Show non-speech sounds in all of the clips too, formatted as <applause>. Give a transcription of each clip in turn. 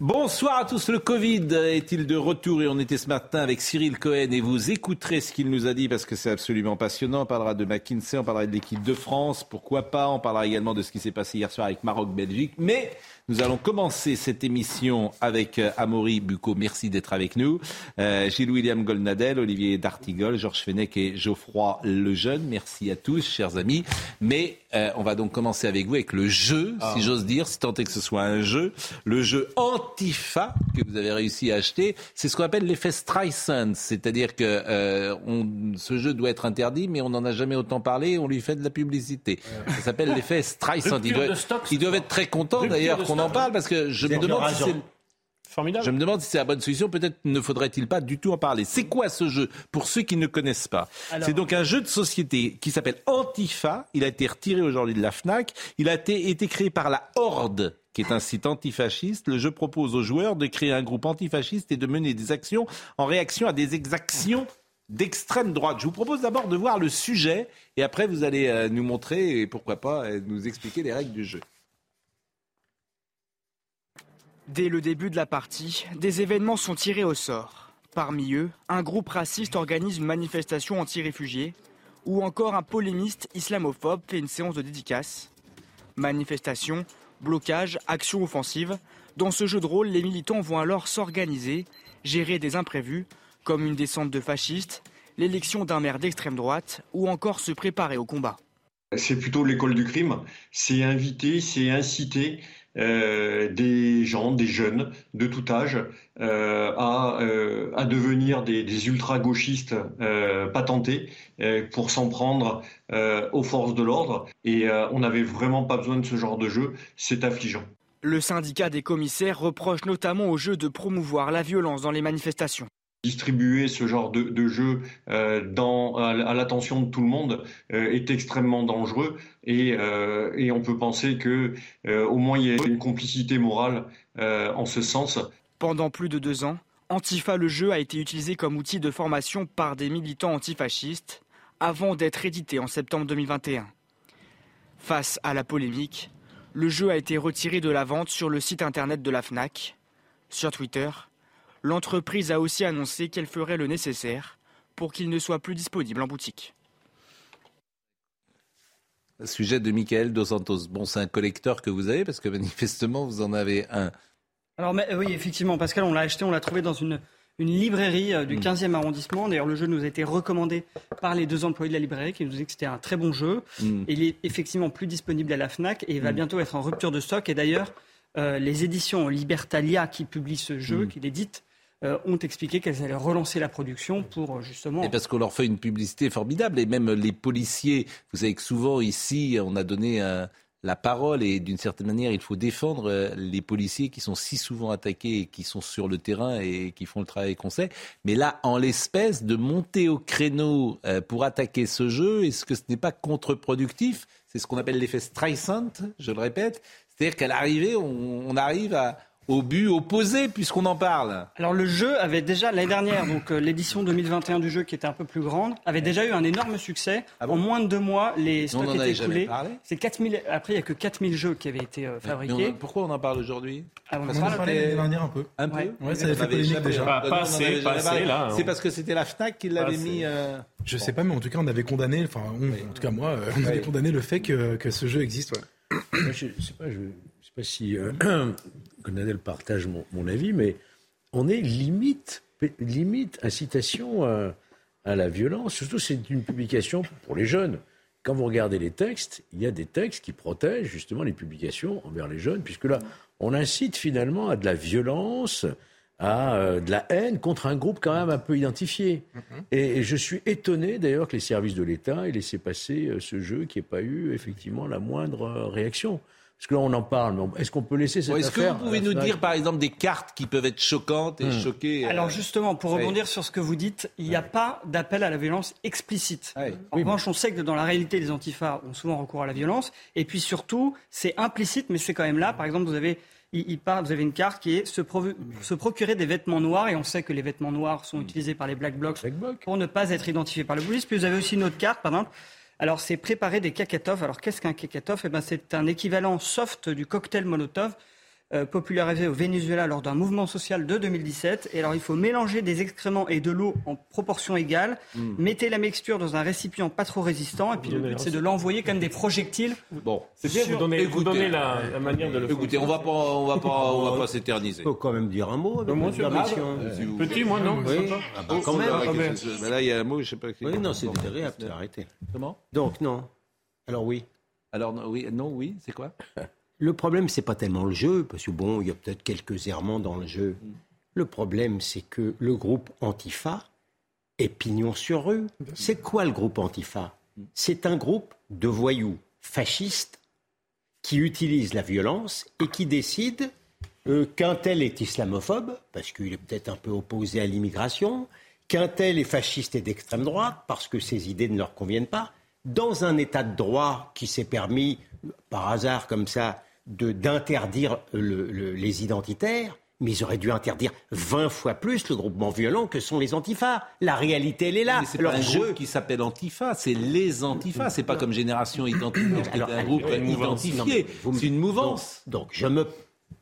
Bonsoir à tous. Le Covid est-il de retour? Et on était ce matin avec Cyril Cohen et vous écouterez ce qu'il nous a dit parce que c'est absolument passionnant. On parlera de McKinsey, on parlera de l'équipe de France, pourquoi pas? On parlera également de ce qui s'est passé hier soir avec Maroc-Belgique. Mais nous allons commencer cette émission avec euh, Amaury Bucco. Merci d'être avec nous. Euh, Gilles-William Goldnadel, Olivier D'Artigol, Georges Fenech et Geoffroy Lejeune. Merci à tous, chers amis. Mais euh, on va donc commencer avec vous, avec le jeu, si ah. j'ose dire, si tant est que ce soit un jeu. Le jeu Antifa que vous avez réussi à acheter. C'est ce qu'on appelle l'effet Streisand. C'est-à-dire que on, ce jeu doit être interdit, mais on n'en a jamais autant parlé. On lui fait de la publicité. Ça s'appelle l'effet Streisand. Ils doivent, être très contents d'ailleurs qu'on en parle parce que je me demande si c'est. Formidable. Je me demande si c'est la bonne solution. Peut-être ne faudrait-il pas du tout en parler. C'est quoi ce jeu Pour ceux qui ne connaissent pas, c'est donc un jeu de société qui s'appelle Antifa. Il a été retiré aujourd'hui de la Fnac. Il a été, été créé par la Horde qui est un site antifasciste. Le jeu propose aux joueurs de créer un groupe antifasciste et de mener des actions en réaction à des exactions d'extrême droite. Je vous propose d'abord de voir le sujet et après vous allez euh, nous montrer et pourquoi pas euh, nous expliquer les règles du jeu. Dès le début de la partie, des événements sont tirés au sort. Parmi eux, un groupe raciste organise une manifestation anti-réfugiés ou encore un polémiste islamophobe fait une séance de dédicace. Manifestation, blocage, action offensive. Dans ce jeu de rôle, les militants vont alors s'organiser, gérer des imprévus, comme une descente de fascistes, l'élection d'un maire d'extrême droite ou encore se préparer au combat. C'est plutôt l'école du crime, c'est inviter, c'est inciter euh, des gens, des jeunes de tout âge, euh, à, euh, à, devenir des, des ultra-gauchistes patentés pour s'en prendre aux forces de l'ordre. Et on n'avait vraiment pas besoin de ce genre de jeu. C'est affligeant. Le syndicat des commissaires reproche notamment au jeu de promouvoir la violence dans les manifestations distribuer ce genre de, jeu euh, à, l'attention de tout le monde euh, est extrêmement dangereux et, euh, et, on peut penser que au moins il y a une complicité morale en ce sens. Pendant plus de deux ans, Antifa le jeu a été utilisé comme outil de formation par des militants antifascistes avant d'être édité en septembre 2021. Face à la polémique, le jeu a été retiré de la vente sur le site internet de la FNAC, sur Twitter L'entreprise a aussi annoncé qu'elle ferait le nécessaire pour qu'il ne soit plus disponible en boutique. Sujet de Michael Dos Santos. Bon, c'est un collecteur que vous avez parce que manifestement vous en avez un. Alors oui, effectivement, Pascal, on l'a acheté, on l'a trouvé dans une, une librairie euh, du 15e mm. arrondissement. D'ailleurs, le jeu nous a été recommandé par les deux employés de la librairie qui nous disaient que c'était un très bon jeu. Mm. il est effectivement plus disponible à la FNAC et il va mm. bientôt être en rupture de stock. Et d'ailleurs, euh, les éditions Libertalia qui publient ce jeu, qui l'éditent, euh, ont expliqué qu'elles allaient relancer la production pour euh, justement. Et parce qu'on leur fait une publicité formidable et même les policiers, vous savez que souvent ici on a donné la parole et d'une certaine manière il faut défendre euh, les policiers qui sont si souvent attaqués et qui sont sur le terrain et qui font le travail qu'on sait. Mais là, en l'espèce, de monter au créneau pour attaquer ce jeu, est-ce que ce n'est pas contre-productif? C'est ce qu'on appelle l'effet Streisand, je le répète. C'est-à-dire qu'à l'arrivée, on arrive à, au but opposé puisqu'on en parle. Alors le jeu avait déjà l'année dernière, donc euh, l'édition 2021 du jeu qui était un peu plus grande, avait déjà eu un énorme succer. Ah en moins de deux mois, les stocks étaient écoulés. C'est 4000. Après, il n'y a que 4000 jeux qui avaient été euh, fabriqués. pourquoi on en parle aujourd'hui? Ah, On en parlait l'année dernière un peu. Un peu? Ouais, ça avait fait polémique déjà. Pas, assez, pas assez, là. C'est parce que c'était la Fnac qui l'avait mis. Euh... Je sais pas, mais en tout cas, on avait condamné. Enfin, en tout cas moi, euh, on avait condamné le fait que, que ce jeu existe. je sais pas. Je sais pas si <clears throat> Nadel partage mon, avis, mais on est limite, limite incitation à, à la violence. Surtout, c'est une publication pour les jeunes. Quand vous regardez les textes, il y a des textes qui protègent justement les publications envers les jeunes, puisque là, on incite finalement à de la violence, à euh, de la haine contre un groupe quand même un peu identifié. Mm-hmm. Et, je suis étonné d'ailleurs que les services de l'État aient laissé passer euh, ce jeu qui n'ait pas eu effectivement la moindre euh, réaction. Parce que là, on en parle, mais est-ce qu'on peut laisser cette Est-ce que vous pouvez nous dire, par exemple, des cartes qui peuvent être choquantes et Hmm. choquer euh, Alors justement, pour rebondir sur ce que vous dites, il n'y a pas d'appel à la violence explicite. En revanche, on sait que dans la réalité, les antifas ont souvent recours à la violence. Et puis surtout, c'est implicite, mais c'est quand même là. Par exemple, vous avez, il, il parle, vous avez une carte qui est se, procurer des vêtements noirs. Et on sait que les vêtements noirs sont utilisés par les Black Blocs Black Bloc. pour ne pas être identifiés par la police. Puis vous avez aussi une autre carte, par exemple. Alors, c'est préparer des kakatov. Alors, qu'est-ce qu'un kakatov eh ben, C'est un équivalent soft du cocktail Molotov, euh, popularisé au Venezuela lors d'un mouvement social de 2017. Et alors, il faut mélanger des excréments et de l'eau en proportion égale. Mettez la mixture dans un récipient pas trop résistant. Et puis, le but, c'est de l'envoyer comme des projectiles. Bon, C'est bien, vous donnez, vous Écoutez. donnez la, la manière de le faire. écoutez, on va pas, on va pas, <laughs> on va pas s'éterniser. faut quand même dire un mot avec moi, permission. Si vous- Petit, moi, non Oui, ah bah, quand même. Ah, ben. qu'est-ce que- mais là, il y a un mot, je sais pas. qui- Oui, non, c'est Bon. désagréable, arrêté. Comment? Donc, non. Alors, oui. Alors non, oui, non, oui, c'est quoi? <laughs> Le problème, c'est pas tellement le jeu, parce que bon, il y a peut-être quelques errements dans le jeu. Le problème, c'est que le groupe Antifa est pignon sur rue. C'est quoi le groupe Antifa? C'est un groupe de voyous fascistes qui utilisent la violence et qui décident euh, qu'un tel est islamophobe, parce qu'il est peut-être un peu opposé à l'immigration, qu'un tel est fasciste et d'extrême droite, parce que ses idées ne leur conviennent pas, dans un état de droit qui s'est permis, par hasard comme ça, d'interdire le- le- les identitaires, mais ils auraient dû interdire 20 fois plus le groupement violent que sont les antifas. La réalité, elle est là. C'est Leur pas un jeu- qui s'appelle Antifa, c'est les Antifas. C'est pas comme Génération est Alors, un groupe identifié. C'est une mouvance. Donc, donc, je me.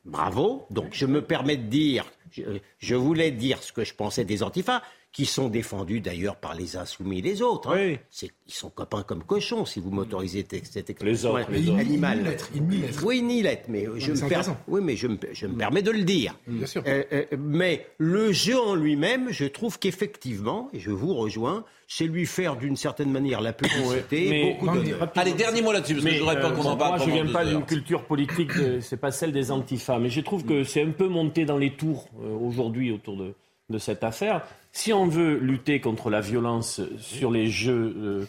Bravo. Donc, je me permets de dire. Je, je voulais dire ce que je pensais des antifas, qui sont défendus d'ailleurs par les insoumis et les autres. hein. Oui. C'est- Ils sont copains comme cochons, si vous m'autorisez te- cette expression. Les autres, Mais les il autres. nie- il nie Animal. l'être, il nie l'être. Oui, ni l'être, mais je mais me per-. Oui, mais je me, je me permets de le dire. Bien sûr. Euh, euh, mais le jeu en lui-même, je trouve qu'effectivement, et je vous rejoins, c'est lui faire d'une certaine manière la publicité, mais- beaucoup Non, mais d'honneur. Allez, dernier mot là-dessus, parce que je voudrais pas euh, qu'on en parle Moi, je pendant viens pas heures. d'une culture politique, de- c'est pas celle des antifas, mais je trouve que c'est un peu monté dans les tours euh, aujourd'hui autour de, de cette affaire. Si on veut lutter contre la violence sur les jeux euh,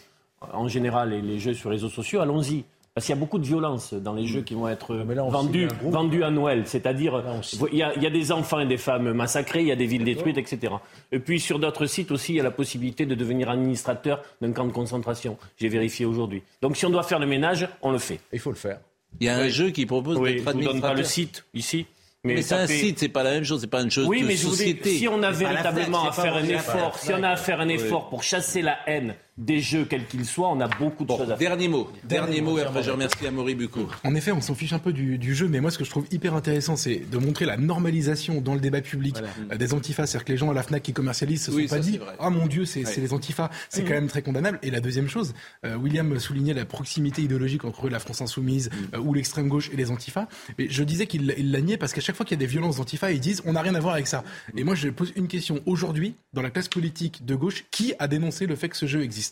en général et les jeux sur les réseaux sociaux, allons-y. Parce qu'il y a beaucoup de violence dans les jeux qui vont être là, on vendus, vendus à Noël. C'est-à-dire, il y, a, il y a des enfants et des femmes massacrés, il y a des villes détruites, etc. Et puis sur d'autres sites aussi, il y a la possibilité de devenir administrateur d'un camp de concentration. J'ai vérifié aujourd'hui. Donc si on doit faire le ménage, on le fait. Il faut le faire. Il y a un jeu qui propose Oui, d'être je vous donne pas le administrateur. site ici. Mais c'est un site, c'est pas la même chose, c'est pas une chose Oui, de mais je vous dis, société. si on a véritablement à faire un effort, si on a à faire un effort pour chasser la haine des jeux, quels qu'ils soient, on a beaucoup de Bon, choses à faire. dernier mot, dernier mot, et après je remercie Amaury Bucco. En effet, on s'en fiche un peu du, du jeu, mais moi, ce que je trouve hyper intéressant, c'est de montrer la normalisation dans le débat public euh, des antifas. C'est-à-dire que les gens à la FNAC qui commercialisent se sont ça, pas c'est dit. Ah mon Dieu, c'est Ouais. les antifas. C'est quand même très condamnable. Et la deuxième chose, euh, William soulignait la proximité idéologique entre la France insoumise euh, ou l'extrême gauche et les antifas. Mais je disais qu'il il la niait parce qu'à chaque fois qu'il y a des violences d'antifas, ils disent On n'a rien à voir avec ça. Et moi, je pose une question. Aujourd'hui, dans la classe politique de gauche, qui a dénoncé le fait que ce jeu existe?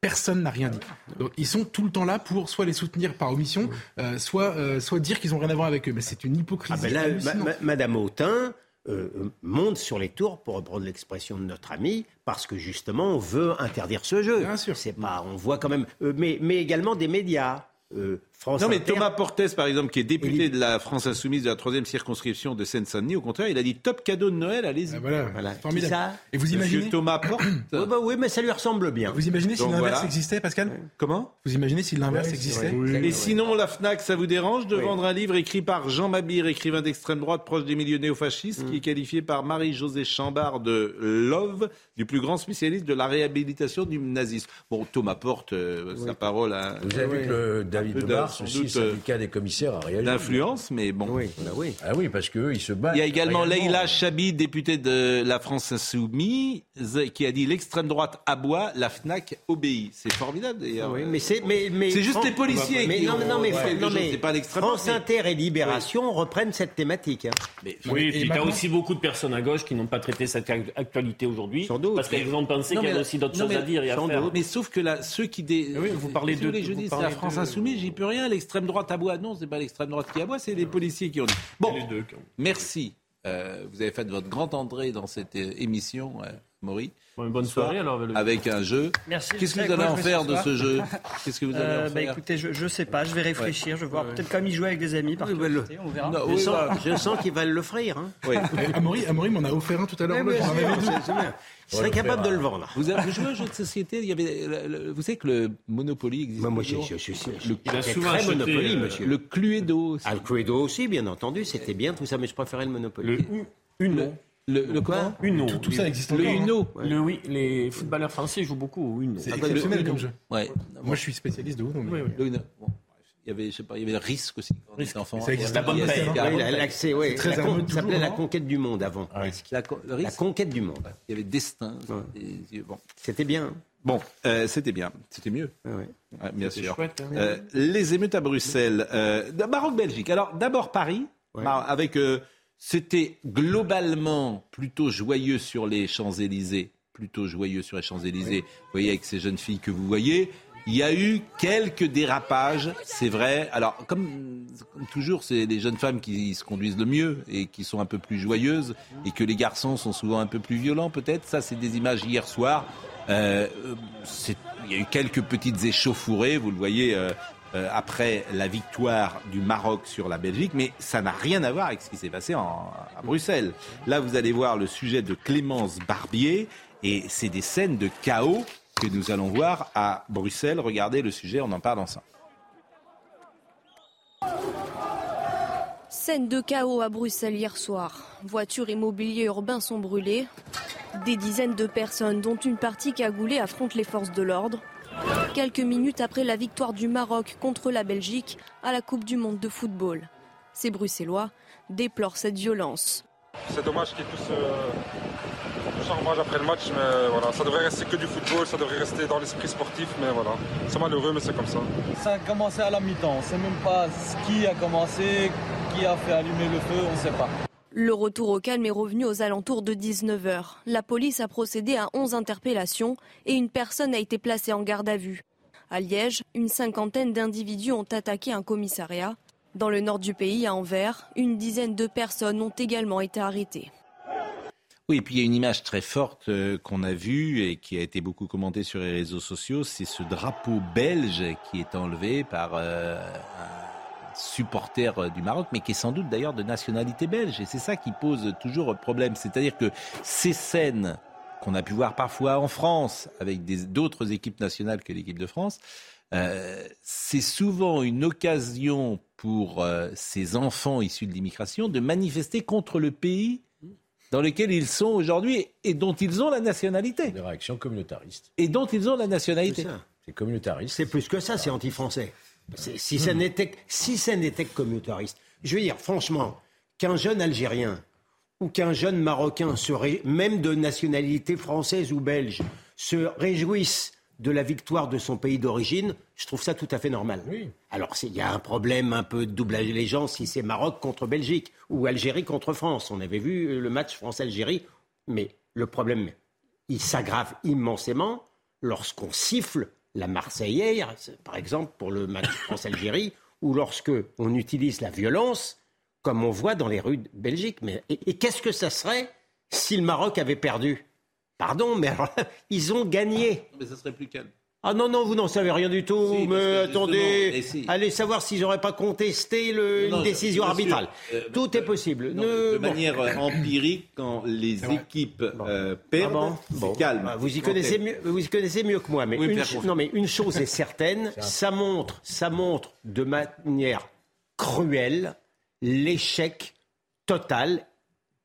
Personne n'a rien dit. Donc ils sont tout le temps là pour soit les soutenir par omission, euh, soit, euh, soit dire qu'ils ont rien à voir avec eux. Mais c'est une Ah hypocrisie. ben là, ma- hallucinante. ma- Madame Autain euh, monte sur les tours, pour reprendre l'expression de notre ami, parce que justement, on veut interdire ce jeu. Bien sûr. C'est pas, on voit quand même, mais, mais également des médias. euh, France Non, mais Inter. Thomas Portes, par exemple, qui est député de la France Insoumise de la troisième circonscription de Seine-Saint-Denis, au contraire, il a dit top cadeau de Noël, allez-y. Ah, voilà, Voilà. formidable. Ça Et vous Monsieur imaginez, Thomas Porte. <coughs> Oui, bah oui, mais ça lui ressemble bien. vous imaginez si l'inverse voilà. existait, Pascal Comment? Vous imaginez si l'inverse existait Et sinon, la FNAC, ça vous dérange de vendre un livre écrit par Jean Mabir, écrivain d'extrême droite proche des milieux néofascistes, Mm. qui est qualifié par Marie-Josée Chambard de Love, du plus grand spécialiste de la réhabilitation du nazisme. Bon, Thomas Porte, euh, sa parole a Vous avez vu que le David Mars, sans aussi, doute, euh, syndicat des commissaires, a réagi. d'influence, mais bon. Oui, bah oui. Ah oui, parce qu'eux, ils se battent. Il y a également. Leïla Chabi, députée de la France Insoumise, qui a dit l'extrême droite aboie, la FNAC obéit. C'est formidable d'ailleurs. Oui, mais c'est, mais, mais C'est juste les policiers mais qui non, ont non, mais, non, mais pas France Inter et Libération reprennent cette thématique. hein. Mais- Oui, puis tu as aussi beaucoup de personnes à gauche qui n'ont pas traité cette ac- actualité aujourd'hui. Sans doute. Parce qu'elles ont pensé qu'il y avait aussi d'autres choses à dire et à sans faire. doute. Mais sauf que là, ceux qui vous parlez de- je vous dis, la France insoumise, j'y peux rien. L'extrême droite aboie. Non, c'est pas l'extrême droite qui aboie, c'est les policiers qui ont dit. Bon, Les deux merci. Euh, vous avez fait votre grand entrée dans cette euh, émission. Euh, Maury. bonne soirée alors. Avec un jeu. Merci. Qu'est-ce que vous allez en faire de ce jeu <laughs> Qu'est-ce que vous allez en bah, faire Écoutez, je, ne sais pas, je vais réfléchir, je vais voir. Peut-être comme y jouer avec des amis, par bah, le... on verra. je, sens, je, sens, qu'il va l'offrir. Hein. Oui. Amaury, Amaury m'en a offert un tout à l'heure. Je serais capable de le vendre. Vous avez joué au jeu de société il y avait, Vous savez que le Monopoly existe Moi, je, je, je, le, il a souvent très acheté, Monopoly, monsieur. Le Cluedo aussi. Ah, le Cluedo aussi, bien entendu, c'était bien tout ça, mais je préférais le Monopoly. Le Uno. Le, le quoi Uno. Tout, tout ça existe Le encore. Uno. Hein. Le, oui, les footballeurs français jouent beaucoup au Uno. C'est exceptionnel comme jeu. Ouais. Moi, je suis spécialiste de Uno. Mais... Oui, oui. Le Uno. Bon. Il y avait, je sais pas, il y avait le risque aussi quand on était enfant. Ça existe La bonne paye. Oui, l'accès, oui. La la ça s'appelait la non conquête du monde avant. La, le La risque. conquête du monde. Il y avait destin. Ouais. Et- bon, C'était bien. bon euh, c'était bien. C'était mieux. Ouais, ouais. Ouais, bien C'est sûr. chouette. hein. Euh, les émeutes à Bruxelles. Euh, Maroc-Belgique. Alors, d'abord Paris, Ouais. Avec. euh, C'était globalement plutôt joyeux sur les Champs-Élysées. Plutôt joyeux sur les Champs-Élysées. Vous voyez, avec ces jeunes filles que vous voyez. Il y a eu quelques dérapages, c'est vrai. Alors, comme, toujours, c'est les jeunes femmes qui se conduisent le mieux et qui sont un peu plus joyeuses, et que les garçons sont souvent un peu plus violents, peut-être. Ça, c'est des images hier soir. Euh, c'est- il y a eu quelques petites échauffourées, vous le voyez, euh, euh, après la victoire du Maroc sur la Belgique, mais ça n'a rien à voir avec ce qui s'est passé en- à Bruxelles. Là, vous allez voir le sujet de Clémence Barbier, et c'est des scènes de chaos que nous allons voir à Bruxelles. Regardez le sujet, on en parle ensemble. Scène de chaos à Bruxelles hier soir. Voitures et mobilier urbain sont brûlés. Des dizaines de personnes, dont une partie cagoulée, affrontent les forces de l'ordre. Quelques minutes après la victoire du Maroc contre la Belgique à la Coupe du Monde de football. Ces Bruxellois déplorent cette violence. C'est dommage qu'ils tous euh, touchent en rage après le match, mais voilà, ça devrait rester que du football, ça devrait rester dans l'esprit sportif, mais voilà, c'est malheureux, mais c'est comme ça. Ça a commencé à la mi-temps, on ne sait même pas qui a commencé, qui a fait allumer le feu, on ne sait pas. Le retour au calme est revenu aux alentours de 19h. La police a procédé à 11 interpellations et une personne a été placée en garde à vue. À Liège, une cinquantaine d'individus ont attaqué un commissariat. Dans le nord du pays, à Anvers, une dizaine de personnes ont également été arrêtées. Oui, et puis il y a une image très forte euh, qu'on a vue et qui a été beaucoup commentée sur les réseaux sociaux, c'est ce drapeau belge qui est enlevé par euh, un supporter euh, du Maroc, mais qui est sans doute d'ailleurs de nationalité belge. Et c'est ça qui pose toujours problème. C'est-à-dire que ces scènes qu'on a pu voir parfois en France avec d'autres équipes nationales que l'équipe de France, c'est souvent une occasion pour ces enfants issus de l'immigration de manifester contre le pays dans lequel ils sont aujourd'hui et dont ils ont la nationalité. Des réactions communautaristes. Et dont ils ont la C'est nationalité. ça. C'est communautariste. C'est plus que ça, c'est anti-français. C'est- Si ça n'était que- si ça n'était que communautariste. Je veux dire, franchement, qu'un jeune Algérien ou qu'un jeune Marocain, se ré- même de nationalité française ou belge, se réjouisse de la victoire de son pays d'origine, je trouve ça tout à fait normal. Oui. Alors, il y a un problème un peu de double allégeance si c'est Maroc contre Belgique ou Algérie contre France. On avait vu euh, le match France-Algérie, mais le problème, il s'aggrave immensément lorsqu'on siffle la Marseillaise, par exemple, pour le match <laughs> France-Algérie, ou lorsque on utilise la violence, comme on voit dans les rues de Belgique. Mais, et et qu'est-ce que ça serait si le Maroc avait perdu? Pardon, mais alors là, <laughs> ils ont gagné. Mais ça serait plus calme. Ah non, non, vous n'en savez rien du tout. Si, mais attendez, si. allez savoir si j'aurais pas contesté le- Non, une décision arbitrale. Euh, tout est possible. Non, Ne- de bon. manière euh, empirique, quand les équipes euh, Ah perdent, bon c'est calme. Bah, vous y connaissez mieux, vous y connaissez mieux que moi, mais, Oui, une, non, mais une chose est certaine, <laughs> ça montre, ça montre de manière cruelle l'échec total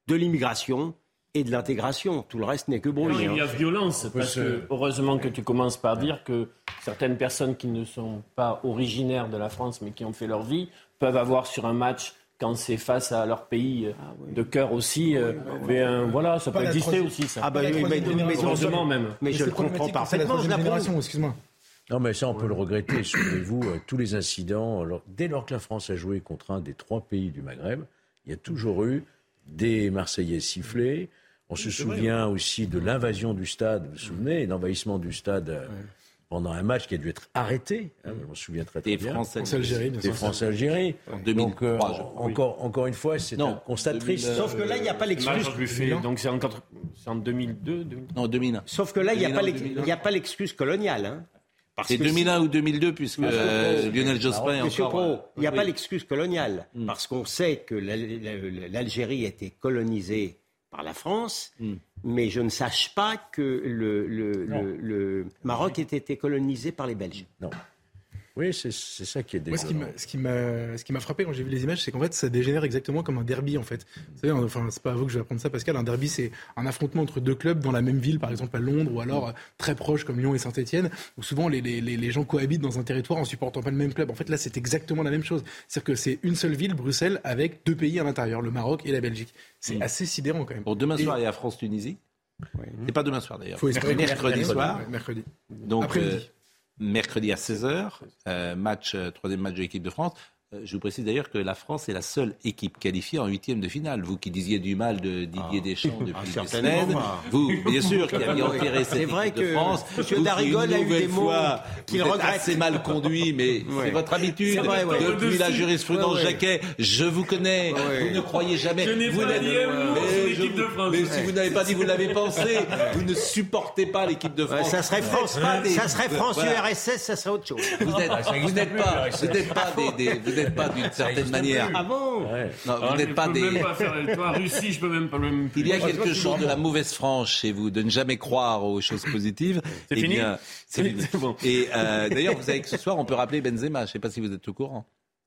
de l'immigration et de l'intégration. Tout le reste n'est que Non, bruit. il y a hein. violence, parce que heureusement que tu commences par dire que certaines personnes qui ne sont pas originaires de la France, mais qui ont fait leur vie, peuvent avoir sur un match, quand c'est face à leur pays euh, de cœur aussi, euh, mais, euh, voilà, ça Pas peut exister troisième- aussi, ça. Ah bah oui, mais, mais- heureusement même. mais je le comprends parfaitement. Excuse-moi. Non, mais ça, on peut le regretter. <coughs> Souvenez-vous, euh, tous les incidents, alors, dès lors que la France a joué contre un des trois pays du Maghreb, il y a toujours eu des Marseillais sifflés. On se souvient aussi de l'invasion du stade, vous vous souvenez, l'envahissement du stade euh, pendant un match qui a dû être arrêté. Hein, je me souviens très, très Et bien. France-Algérie, Des. France-Algérie. En 2003, Donc, euh, je encore, encore une fois, c'est Non, un constat 2000, triste. Sauf que là, il n'y a pas match l'excuse. donc c'est en, quatre- c'est en 2002, 2000. Non, 2001. Sauf que là, il n'y a, 2001, pas l'ex- 2001. il y a pas l'excuse coloniale. Hein. Parce C'est que 2001 ou 2002, puisque euh, Lionel Jospin est Monsieur encore... Pro, euh, il n'y a oui. pas l'excuse coloniale, Mm. parce qu'on sait que la- la- l'Algérie a été colonisée par la France, Mm. mais je ne sache pas que le, le- Non. le- le Maroc ait été colonisé par les Belges. Non. Oui, c'est ça qui est Moi, ce qui m'a- frappé quand j'ai vu les images, c'est qu'en fait, ça dégénère exactement comme un derby, en fait. Vous savez, enfin, c'est pas à vous que je vais apprendre ça, Pascal. Un derby, c'est un affrontement entre deux clubs dans la même ville, par exemple à Londres, ou alors euh, très proche comme Lyon et Saint-Etienne, où souvent les, les, les, les gens cohabitent dans un territoire en supportant pas le même club. En fait, là, c'est exactement la même chose. C'est-à-dire que c'est une seule ville, Bruxelles, avec deux pays à l'intérieur, le Maroc et la Belgique. C'est Mm. assez sidérant quand même. Bon, demain Et- soir, il y a France-Tunisie. C'est pas demain soir d'ailleurs. Mercredi mercredi, soir. ouais, mercredi. Donc, Après-midi. Mercredi à 16h, euh, match, euh, troisième match de l'équipe de France. Euh, Je vous précise d'ailleurs que la France est la seule équipe qualifiée en huitième de finale. Vous qui disiez du mal de Didier Deschamps depuis Ah, des certainement semaines, vous, bien sûr, qui aviez enterré cette C'est vrai équipe de que France. Monsieur vous qui, Darrigol une a eu des mots fois, qu'il regrette. assez mal conduit, mais <laughs> c'est votre habitude. C'est vrai, ouais. Depuis la jurisprudence Ouais, ouais. Jacquet, je vous connais. Ouais. Vous ne croyez jamais. Je vous pas n'êtes- dit Mais l'équipe de France. Si vous n'avez pas dit, vous l'avez pensé. Vous ne supportez pas l'équipe de France. ça serait France, des- ça serait France Voilà. URSS, ça serait autre chose. Vous n'êtes, Ah, n'êtes pas, le vous n'êtes pas des, des- n'êtes pas d'une certaine manière. Ah bon Ouais. Non, vous Ah, n'êtes je pas peux des. même pas faire toi, Russie, je peux même pas même. Il y a quelque chose de la mauvaise franche chez vous, de ne jamais croire aux choses positives. C'est Eh fini C'est fini. <laughs> Bon. Et euh, d'ailleurs, vous savez que ce soir, on peut rappeler Benzema. Je ne sais pas si vous êtes au courant.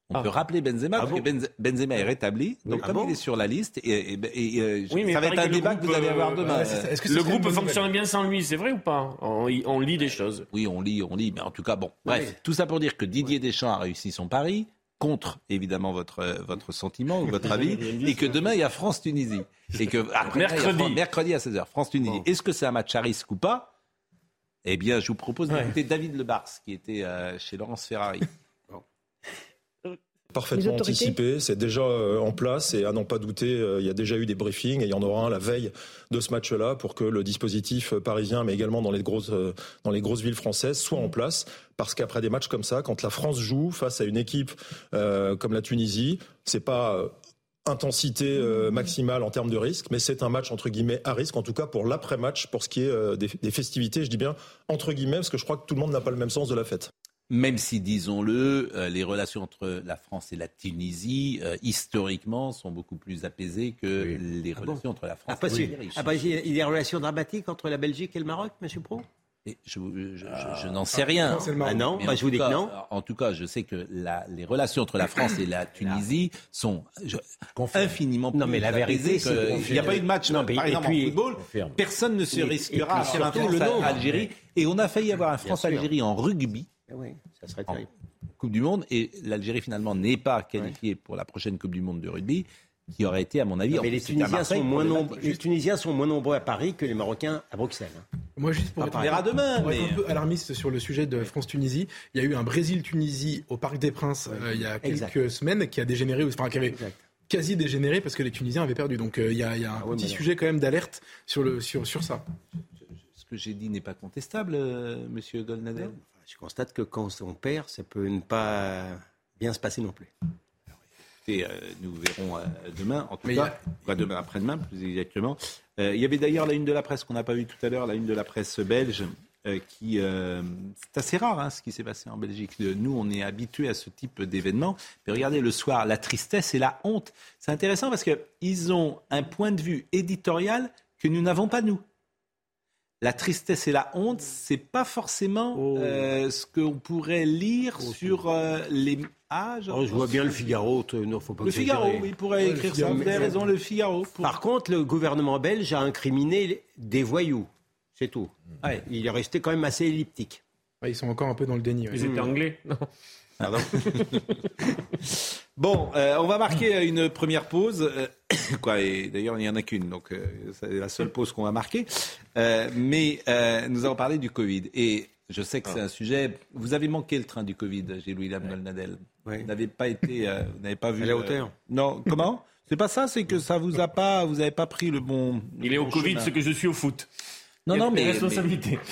On Ah. peut rappeler Benzema parce bon que Benz- Benzema est rétabli. Donc, Ah comme bon il est sur la liste, et, et- et, euh, Oui, mais ça va être un débat que vous allez avoir euh, demain. Que Le groupe fonctionne bien sans lui, c'est vrai ou pas? On, on lit des choses. Oui, on lit, on lit, mais en tout cas, bon. Bref, tout ça pour dire que Didier Deschamps a réussi son pari, contre évidemment votre, euh, votre sentiment ou votre <laughs> avis, et que demain il y a France-Tunisie. Et que <laughs> après, Mercredi. France- mercredi à 16h, France-Tunisie. Est-ce que c'est un match à risque ou pas? Eh bien, je vous propose d'écouter David Lebars, qui était euh, chez Laurence Ferrari. <laughs> Parfaitement anticipé, c'est déjà euh, en place et à n'en pas douter, euh, il y a déjà eu des briefings et il y en aura un la veille de ce match-là pour que le dispositif euh, parisien, mais également dans les grosses dans les grosses villes françaises, soit en place. Parce qu'après des matchs comme ça, quand la France joue face à une équipe euh, comme la Tunisie, c'est pas intensité euh, maximale en termes de risque, mais c'est un match entre guillemets à risque, en tout cas pour l'après-match, pour ce qui est euh, des, des festivités. Je dis bien entre guillemets parce que je crois que tout le monde n'a pas le même sens de la fête. Même si, disons-le, euh, les relations entre la France et la Tunisie, euh, historiquement, sont beaucoup plus apaisées que les relations entre la France Ah, et l'Algérie. ah, a- il y a des relations dramatiques entre la Belgique et le Maroc, Monsieur Pro Et je, je- je- je n'en sais rien. Non. Ah non Mais Bah, en je vous tout dis que cas- non. En tout cas, je sais que la- les relations entre la France et la <coughs> Tunisie sont je- infiniment plus Non, mais la vérité, Il n'y a pas eu de match, Non, mais- par et exemple, puis- en football. Personne ne se risquera à nombre. France-Algérie. Et on a failli avoir un France-Algérie en rugby. Ah Oui, ça serait en terrible. Coupe du Monde et l'Algérie finalement n'est pas qualifiée pour la prochaine Coupe du Monde de rugby, qui aurait été à mon avis. Mais en les à Tunisiens, sont moins nombreux, les Tunisiens sont moins nombreux à Paris que les Marocains à Bruxelles. hein. Moi, juste pour être, verra demain, pour être mais- un peu alarmiste sur le sujet de France-Tunisie, il y a eu un Brésil-Tunisie au Parc des Princes euh, il y a Exact. quelques semaines qui a dégénéré, enfin qui avait Exact. quasi dégénéré parce que les Tunisiens avaient perdu. Donc euh, il y a, il y a un Ah ouais, petit mais non. sujet quand même d'alerte sur, le, sur, sur ça. Ce que j'ai dit n'est pas contestable, euh, Monsieur Golnadel. Je constate que quand on perd, ça peut ne pas bien se passer non plus. Écoutez, euh, nous verrons euh, demain, en tout Mais cas, a- pas demain après-demain, plus exactement. Euh, il y avait d'ailleurs la une de la presse qu'on n'a pas vue tout à l'heure, la une de la presse belge, euh, qui euh, c'est assez rare hein, ce qui s'est passé en Belgique. Nous, on est habitués à ce type d'événement. Mais regardez le soir, la tristesse et la honte. C'est intéressant parce qu'ils ont un point de vue éditorial que nous n'avons pas nous. La tristesse et la honte, c'est pas forcément Oh. euh, ce qu'on pourrait lire sur euh, les âges. Oh, je vois bien le Figaro. t- Non, faut pas Le. Figaro, il pourrait écrire ça. Vous avez raison, le Figaro. pour- Par contre, le gouvernement belge a incriminé des voyous. C'est tout. Ouais. Il est resté quand même assez elliptique. Ouais, ils sont encore un peu dans le déni. ouais. Ils étaient anglais Non? Pardon? <laughs> bon, euh, on va marquer une première pause. Euh, <coughs> quoi, et d'ailleurs, il n'y en a qu'une, donc euh, c'est la seule pause qu'on va marquer. Euh, mais euh, nous allons parler du Covid. Et je sais que c'est un sujet. Vous avez manqué le train du Covid, William Golnadel. Ouais. Vous n'avez pas été. euh, vous n'avez pas vu. À la euh, hauteur. non, <coughs> comment? C'est pas ça, c'est que ça vous a pas. Vous n'avez pas pris le bon. Il est au Covid, chemin. ce que je suis au foot. Non, non, mais. mais- Responsabilité. <coughs>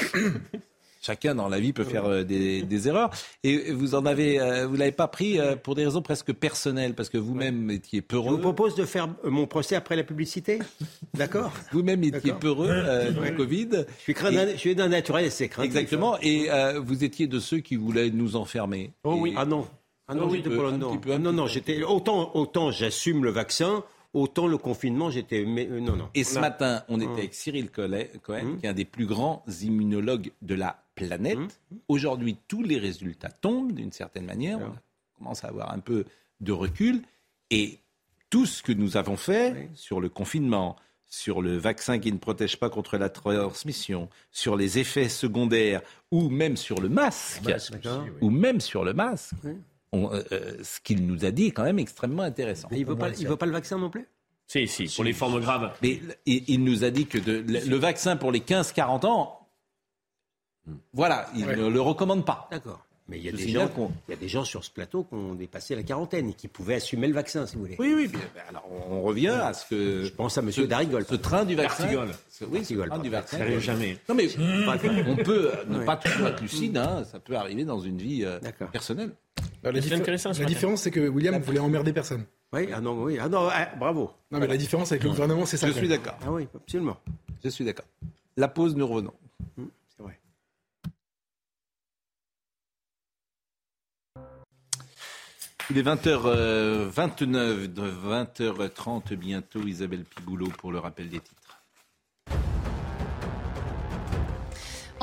Chacun dans la vie peut faire euh, <laughs> des, erreurs. Et vous en avez, euh, vous l'avez pas pris euh, pour des raisons presque personnelles, parce que vous-même étiez peureux. Je vous propose de faire mon procès après la publicité. <laughs> D'accord? Vous-même étiez peureux du Covid. Je suis, d'un naturel c'est craint. Exactement. Et vous étiez de ceux qui voulaient nous enfermer. Oh oui. Ah non. Ah non, oh, oui, non. non, non, j'étais autant, autant j'assume le vaccin, autant le confinement, j'étais. non, non. Et ce matin, on était avec Cyril Cohen, hum. qui est un des plus grands immunologues de la planète. Mmh. Aujourd'hui, tous les résultats tombent d'une certaine manière. On commence à avoir un peu de recul. Et tout ce que nous avons fait sur le confinement, sur le vaccin qui ne protège pas contre la transmission, sur les effets secondaires, ou même sur le masque, ou même sur le masque, euh, euh, ce qu'il nous a dit est quand même extrêmement intéressant. il ne veut, pas, veut pas le vaccin non plus? Si, si, pour les formes graves. Mais il, nous a dit que le vaccin pour les 15-40 ans, voilà, il ne le recommande pas. D'accord. Mais il y, a des gens, il y a des gens sur ce plateau qui ont dépassé la quarantaine et qui pouvaient assumer le vaccin, si vous voulez. Oui, oui. Ben, alors on revient à ce que. Je pense à M. Darigol. Ce train du vaccin. Oui, ce train du vaccin. Ça n'arrive jamais. Non, mais <laughs> on peut ne pas toujours être lucide. Hein, ça peut arriver dans une vie euh, personnelle. la, la différence, c'est que William voulait emmerder personne. Oui, ah non, oui, ah non, ah, bravo. Non, mais la différence avec le gouvernement, c'est ça. Je suis d'accord. Ah oui, absolument. Je suis d'accord. La pause, nous revenons. Hum. Il est 20h29, 20h30 bientôt, Isabelle Piboulot pour le rappel des titres.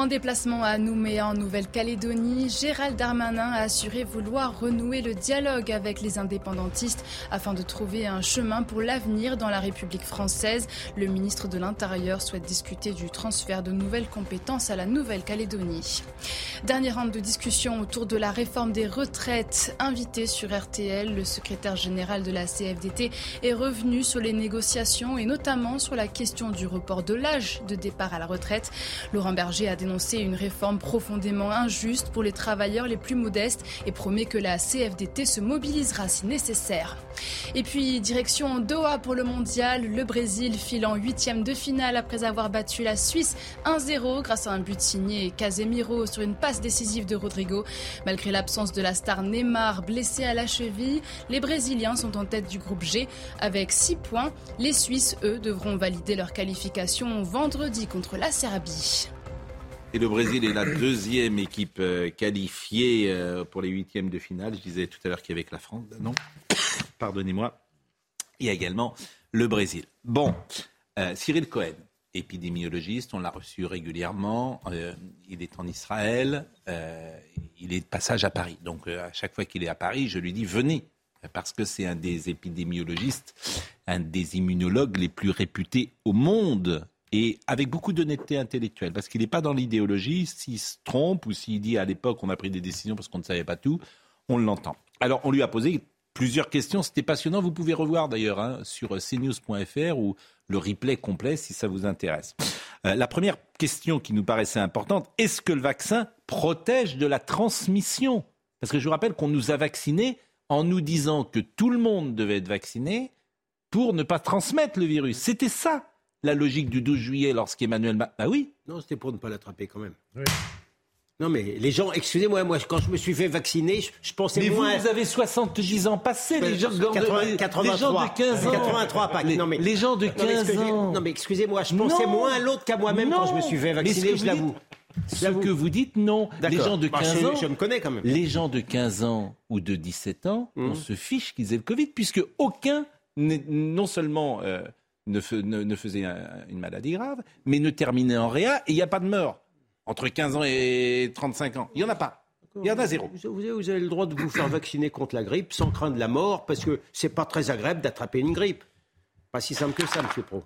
En déplacement à Nouméa en Nouvelle-Calédonie, Gérald Darmanin a assuré vouloir renouer le dialogue avec les indépendantistes afin de trouver un chemin pour l'avenir dans la République française. Le ministre de l'Intérieur souhaite discuter du transfert de nouvelles compétences à la Nouvelle-Calédonie. Dernière ronde de discussion autour de la réforme des retraites. Invité sur RTL, le secrétaire général de la CFDT est revenu sur les négociations et notamment sur la question du report de l'âge de départ à la retraite. Laurent Berger a dénoncé une réforme profondément injuste pour les travailleurs les plus modestes et promet que la CFDT se mobilisera si nécessaire. Et puis, direction Doha pour le mondial, le Brésil file en huitième de finale après avoir battu la Suisse 1-0 grâce à un but signé Casemiro sur une passe décisive de Rodrigo. Malgré l'absence de la star Neymar blessé à la cheville, les Brésiliens sont en tête du groupe G avec 6 points. Les Suisses, eux, devront valider leur qualification vendredi contre la Serbie. Et le Brésil est la deuxième équipe euh, qualifiée euh, pour les huitièmes de finale. Je disais tout à l'heure qu'il y avait que la France. Non, <coughs> pardonnez-moi. Il y a également le Brésil. Bon, euh, Cyril Cohen, épidémiologiste, on l'a reçu régulièrement. il est en Israël. il est de passage à Paris. Donc à chaque fois qu'il est à Paris, je lui dis venez. Parce que c'est un des épidémiologistes, un des immunologues les plus réputés au monde et avec beaucoup d'honnêteté intellectuelle, parce qu'il n'est pas dans l'idéologie. S'il se trompe ou s'il dit à l'époque on a pris des décisions parce qu'on ne savait pas tout, on l'entend. Alors on lui a posé plusieurs questions, c'était passionnant. Vous pouvez revoir d'ailleurs hein, sur cnews.fr ou le replay complet si ça vous intéresse. Euh, la première question qui nous paraissait importante, est-ce que le vaccin protège de la transmission? Parce que je vous rappelle qu'on nous a vaccinés en nous disant que tout le monde devait être vacciné pour ne pas transmettre le virus. C'était ça la logique du 12 juillet lorsqu'Emmanuel Macron. Ah oui Non, c'était pour ne pas l'attraper quand même. Non, mais les gens, excusez-moi, moi, quand je me suis fait vacciner, je, pensais mais moins. Mais vous, avez 70 ans passés, les gens, de, 83, les gens de 15 ans. 83, pas. Les, non, mais, les gens de 15 ans. Non, mais excusez-moi, je pensais moins à l'autre qu'à moi-même quand je me suis fait vacciner, je l'avoue. Ce que vous dites, non. Les gens de 15 bah, ans. Je me connais quand même. Les gens de 15 ans ou de 17 ans, on hum. se fiche qu'ils aient le Covid, puisque aucun, non seulement. Euh, ne, faisait une maladie grave, mais ne terminait en réa et il n'y a pas de mort entre 15 ans et 35 ans. Il n'y en a pas. Il y en a zéro. Vous avez le droit de vous faire vacciner contre la grippe sans craindre la mort parce que c'est pas très agréable d'attraper une grippe. Pas si simple que ça, Monsieur Pro.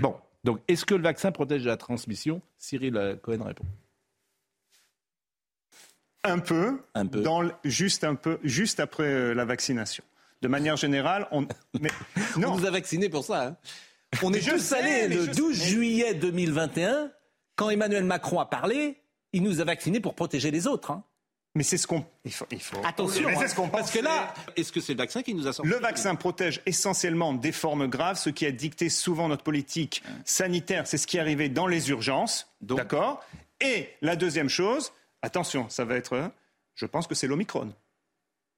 Bon, donc est-ce que le vaccin protège de la transmission? Cyril Cohen répond. Un peu, un peu. Dans, juste un peu, juste après euh, la vaccination de manière générale, on, <laughs> on nous a vaccinés pour ça. Hein. On est tous allés le 12 juillet 2021, quand Emmanuel Macron a parlé, il nous a vaccinés pour protéger les autres. Hein. Mais c'est ce qu'on. Il faut, Attention, hein. ce parce que là, est-ce que c'est le vaccin qui nous a sorti Le vaccin protège essentiellement des formes graves, ce qui a dicté souvent notre politique sanitaire. C'est ce qui est arrivé dans les urgences, d'accord? Et la deuxième chose, attention, ça va être, je pense que c'est l'Omicron.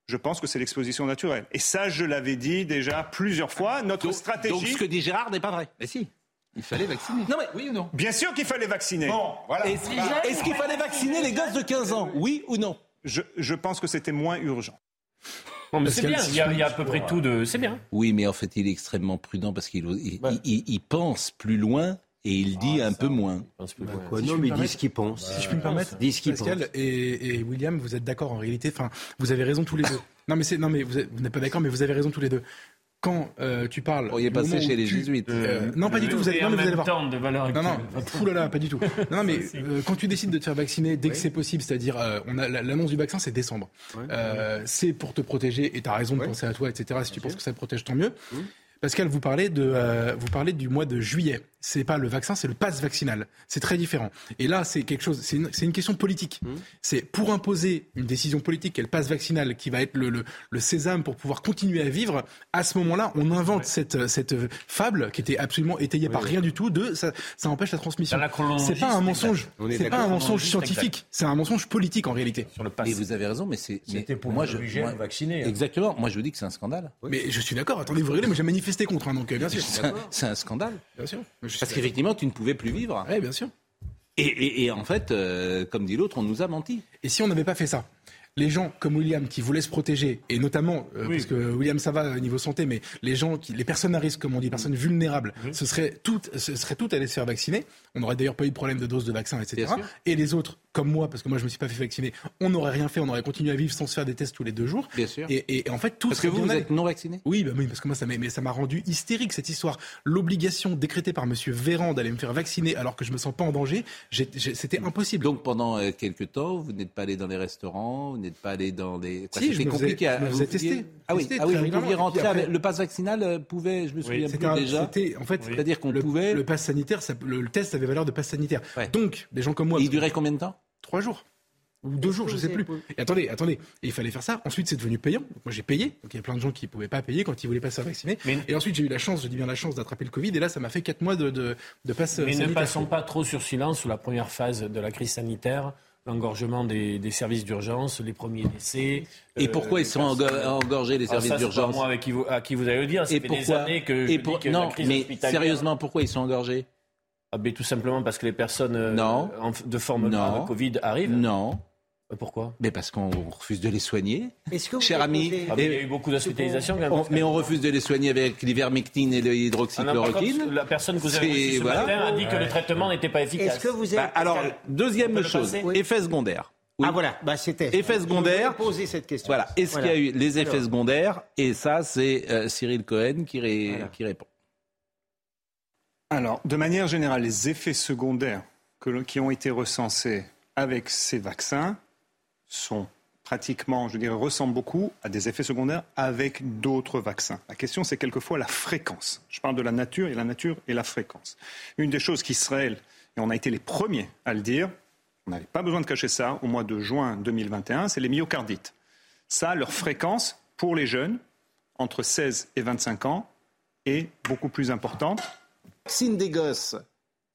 Je pense que c'est l'exposition naturelle. Et ça, je l'avais dit déjà plusieurs fois. Notre stratégie. Donc ce que dit Gérard n'est pas vrai. Mais si. Il fallait vacciner. Non mais oui ou non Bien sûr qu'il fallait vacciner. Bon, voilà. Est-ce qu'il fallait vacciner les gosses de 15 ans Oui ou non? Je, je pense que c'était moins urgent. C'est bien, il y, a, il y, a, à peu près tout de. C'est bien. Oui, mais en fait, il est extrêmement prudent parce qu'il il, il, il, pense plus loin et il dit ah, un peu moins. Bah, quoi, si non, mais il dit ce qu'il pense. Si je puis me permettre, dit ce qu'il pense. Et, et, William, vous êtes d'accord en réalité? Enfin, vous avez raison tous les deux. Non, mais c'est non, mais vous, n'êtes pas d'accord, mais vous avez raison tous les deux quand euh, tu parles. Vous est passé chez les jésuites. Euh, non, pas du tout. Vous allez, non, mais vous allez voir. De valeur non, non. Fou là là, pas du tout. <laughs> Non, mais euh, quand tu décides de te faire vacciner dès que c'est possible, c'est-à-dire, euh, on a l'annonce du vaccin, c'est décembre. C'est pour te protéger et tu as raison de penser à toi, etc. Si tu penses que ça te protège, tant mieux. Pascal, vous parlez de, vous parlez du mois de juillet c'est pas le vaccin, c'est le pass vaccinal. C'est très différent. Et là, c'est quelque chose, c'est une, une, question politique. Mmh. C'est pour imposer une décision politique, quel pass vaccinal, qui va être le, le, le, sésame pour pouvoir continuer à vivre. À ce moment-là, on invente ouais. cette, cette fable qui était absolument étayée oui, par oui. rien du tout. De ça, ça empêche la transmission. C'est pas un mensonge. C'est pas un mensonge scientifique. C'est un mensonge politique en réalité. Sur le pass. Et vous avez raison, mais c'est. C'était pour moi, je moi, vacciner. Hein. Exactement. Moi, je vous dis que c'est un scandale. Mais je suis d'accord. Attendez, vous rigolez, mais j'ai manifesté contre. Hein, donc bien sûr. C'est un, un, scandale. Bien sûr. Parce qu'effectivement, tu ne pouvais plus vivre. Oui, bien sûr. Et, et, et en fait, euh, comme dit l'autre, on nous a menti. Et si on n'avait pas fait ça les gens comme William qui voulaient se protéger, et notamment, euh, oui. parce que William ça va au niveau santé, mais les gens, qui, les personnes à risque, comme on dit, personnes vulnérables, oui. ce serait toutes, ce serait toutes à aller se faire vacciner. On n'aurait d'ailleurs pas eu de problème de dose de vaccin, etc. Et les autres, comme moi, parce que moi je me suis pas fait vacciner, on n'aurait rien fait, on aurait continué à vivre sans se faire des tests tous les deux jours. Bien sûr. Et, et en fait, tout parce que vous, vous êtes non vacciné? Oui, bah oui, parce que moi ça m'a, mais ça m'a rendu hystérique cette histoire. L'obligation décrétée par Monsieur Véran d'aller me faire vacciner alors que je me sens pas en danger, c'était impossible. Donc pendant euh, quelques temps, vous n'êtes pas allé dans les restaurants, vous n'êtes pas allé dans des Quoi, si, je compliqué ai, à vous, vous testé. Ah oui, ah oui vous pouviez rentrer après... avec le pass vaccinal euh, pouvait, je me souviens oui, plus un, déjà. En fait, c'est-à-dire qu'on le, pouvait le pass sanitaire, ça, le, le, test avait valeur de pass sanitaire. Ouais. Donc, des gens comme moi. Il durait combien de temps? Trois jours ou deux jours, je sais plus. Et attendez, attendez, et il fallait faire ça. Ensuite, c'est devenu payant. Donc, moi, j'ai payé. Donc, il y a plein de gens qui pouvaient pas payer quand ils voulaient pas se vacciner. Mais... Et ensuite, j'ai eu la chance, je dis bien la chance, d'attraper le Covid. Et là, ça m'a fait quatre mois de, de, de passe. Mais sanitaire. ne passons pas trop sur silence sur la première phase de la crise sanitaire l'engorgement des, des, services d'urgence, les premiers décès. Et euh, pourquoi ils sont engorgés les services d'urgence Moi, avec qui vous, à qui vous allez le dire, ça et fait pourquoi des années que et pour... que non, la crise mais sérieusement, pourquoi ils sont engorgés? Ah, Tout simplement parce que les personnes non. En, de forme non. de Covid arrivent. Non. Pourquoi? Mais parce qu'on refuse de les soigner. Que Cher ami, ah, il y a eu beaucoup d'hospitalisations. On, mais on refuse de les soigner avec l'ivermectine et l'hydroxychloroquine. Ah, la personne que vous avez reçue ce voilà. matin a dit que le traitement n'était pas efficace. Est-ce que vous êtes... bah, alors, deuxième chose, oui. effet secondaire. Oui. Ah voilà, bah, c'était. Effet secondaire. poser cette question. Voilà. Est-ce voilà. qu'il y a eu les effets Alors. secondaires? Et ça, c'est euh, Cyril Cohen qui, ré... voilà. qui, répond. Alors, de manière générale, les effets secondaires qui ont été recensés avec ces vaccins sont pratiquement, je dirais, ressemblent beaucoup à des effets secondaires avec d'autres vaccins. La question, c'est quelquefois la fréquence. Je parle de la nature et la nature et la fréquence. Une des choses qui serait, et on a été les premiers à le dire, on n'avait pas besoin de cacher ça au mois de juin 2021, c'est les myocardites. Ça, leur fréquence pour les jeunes entre 16 et 25 ans est beaucoup plus importante. Vaccine des gosses,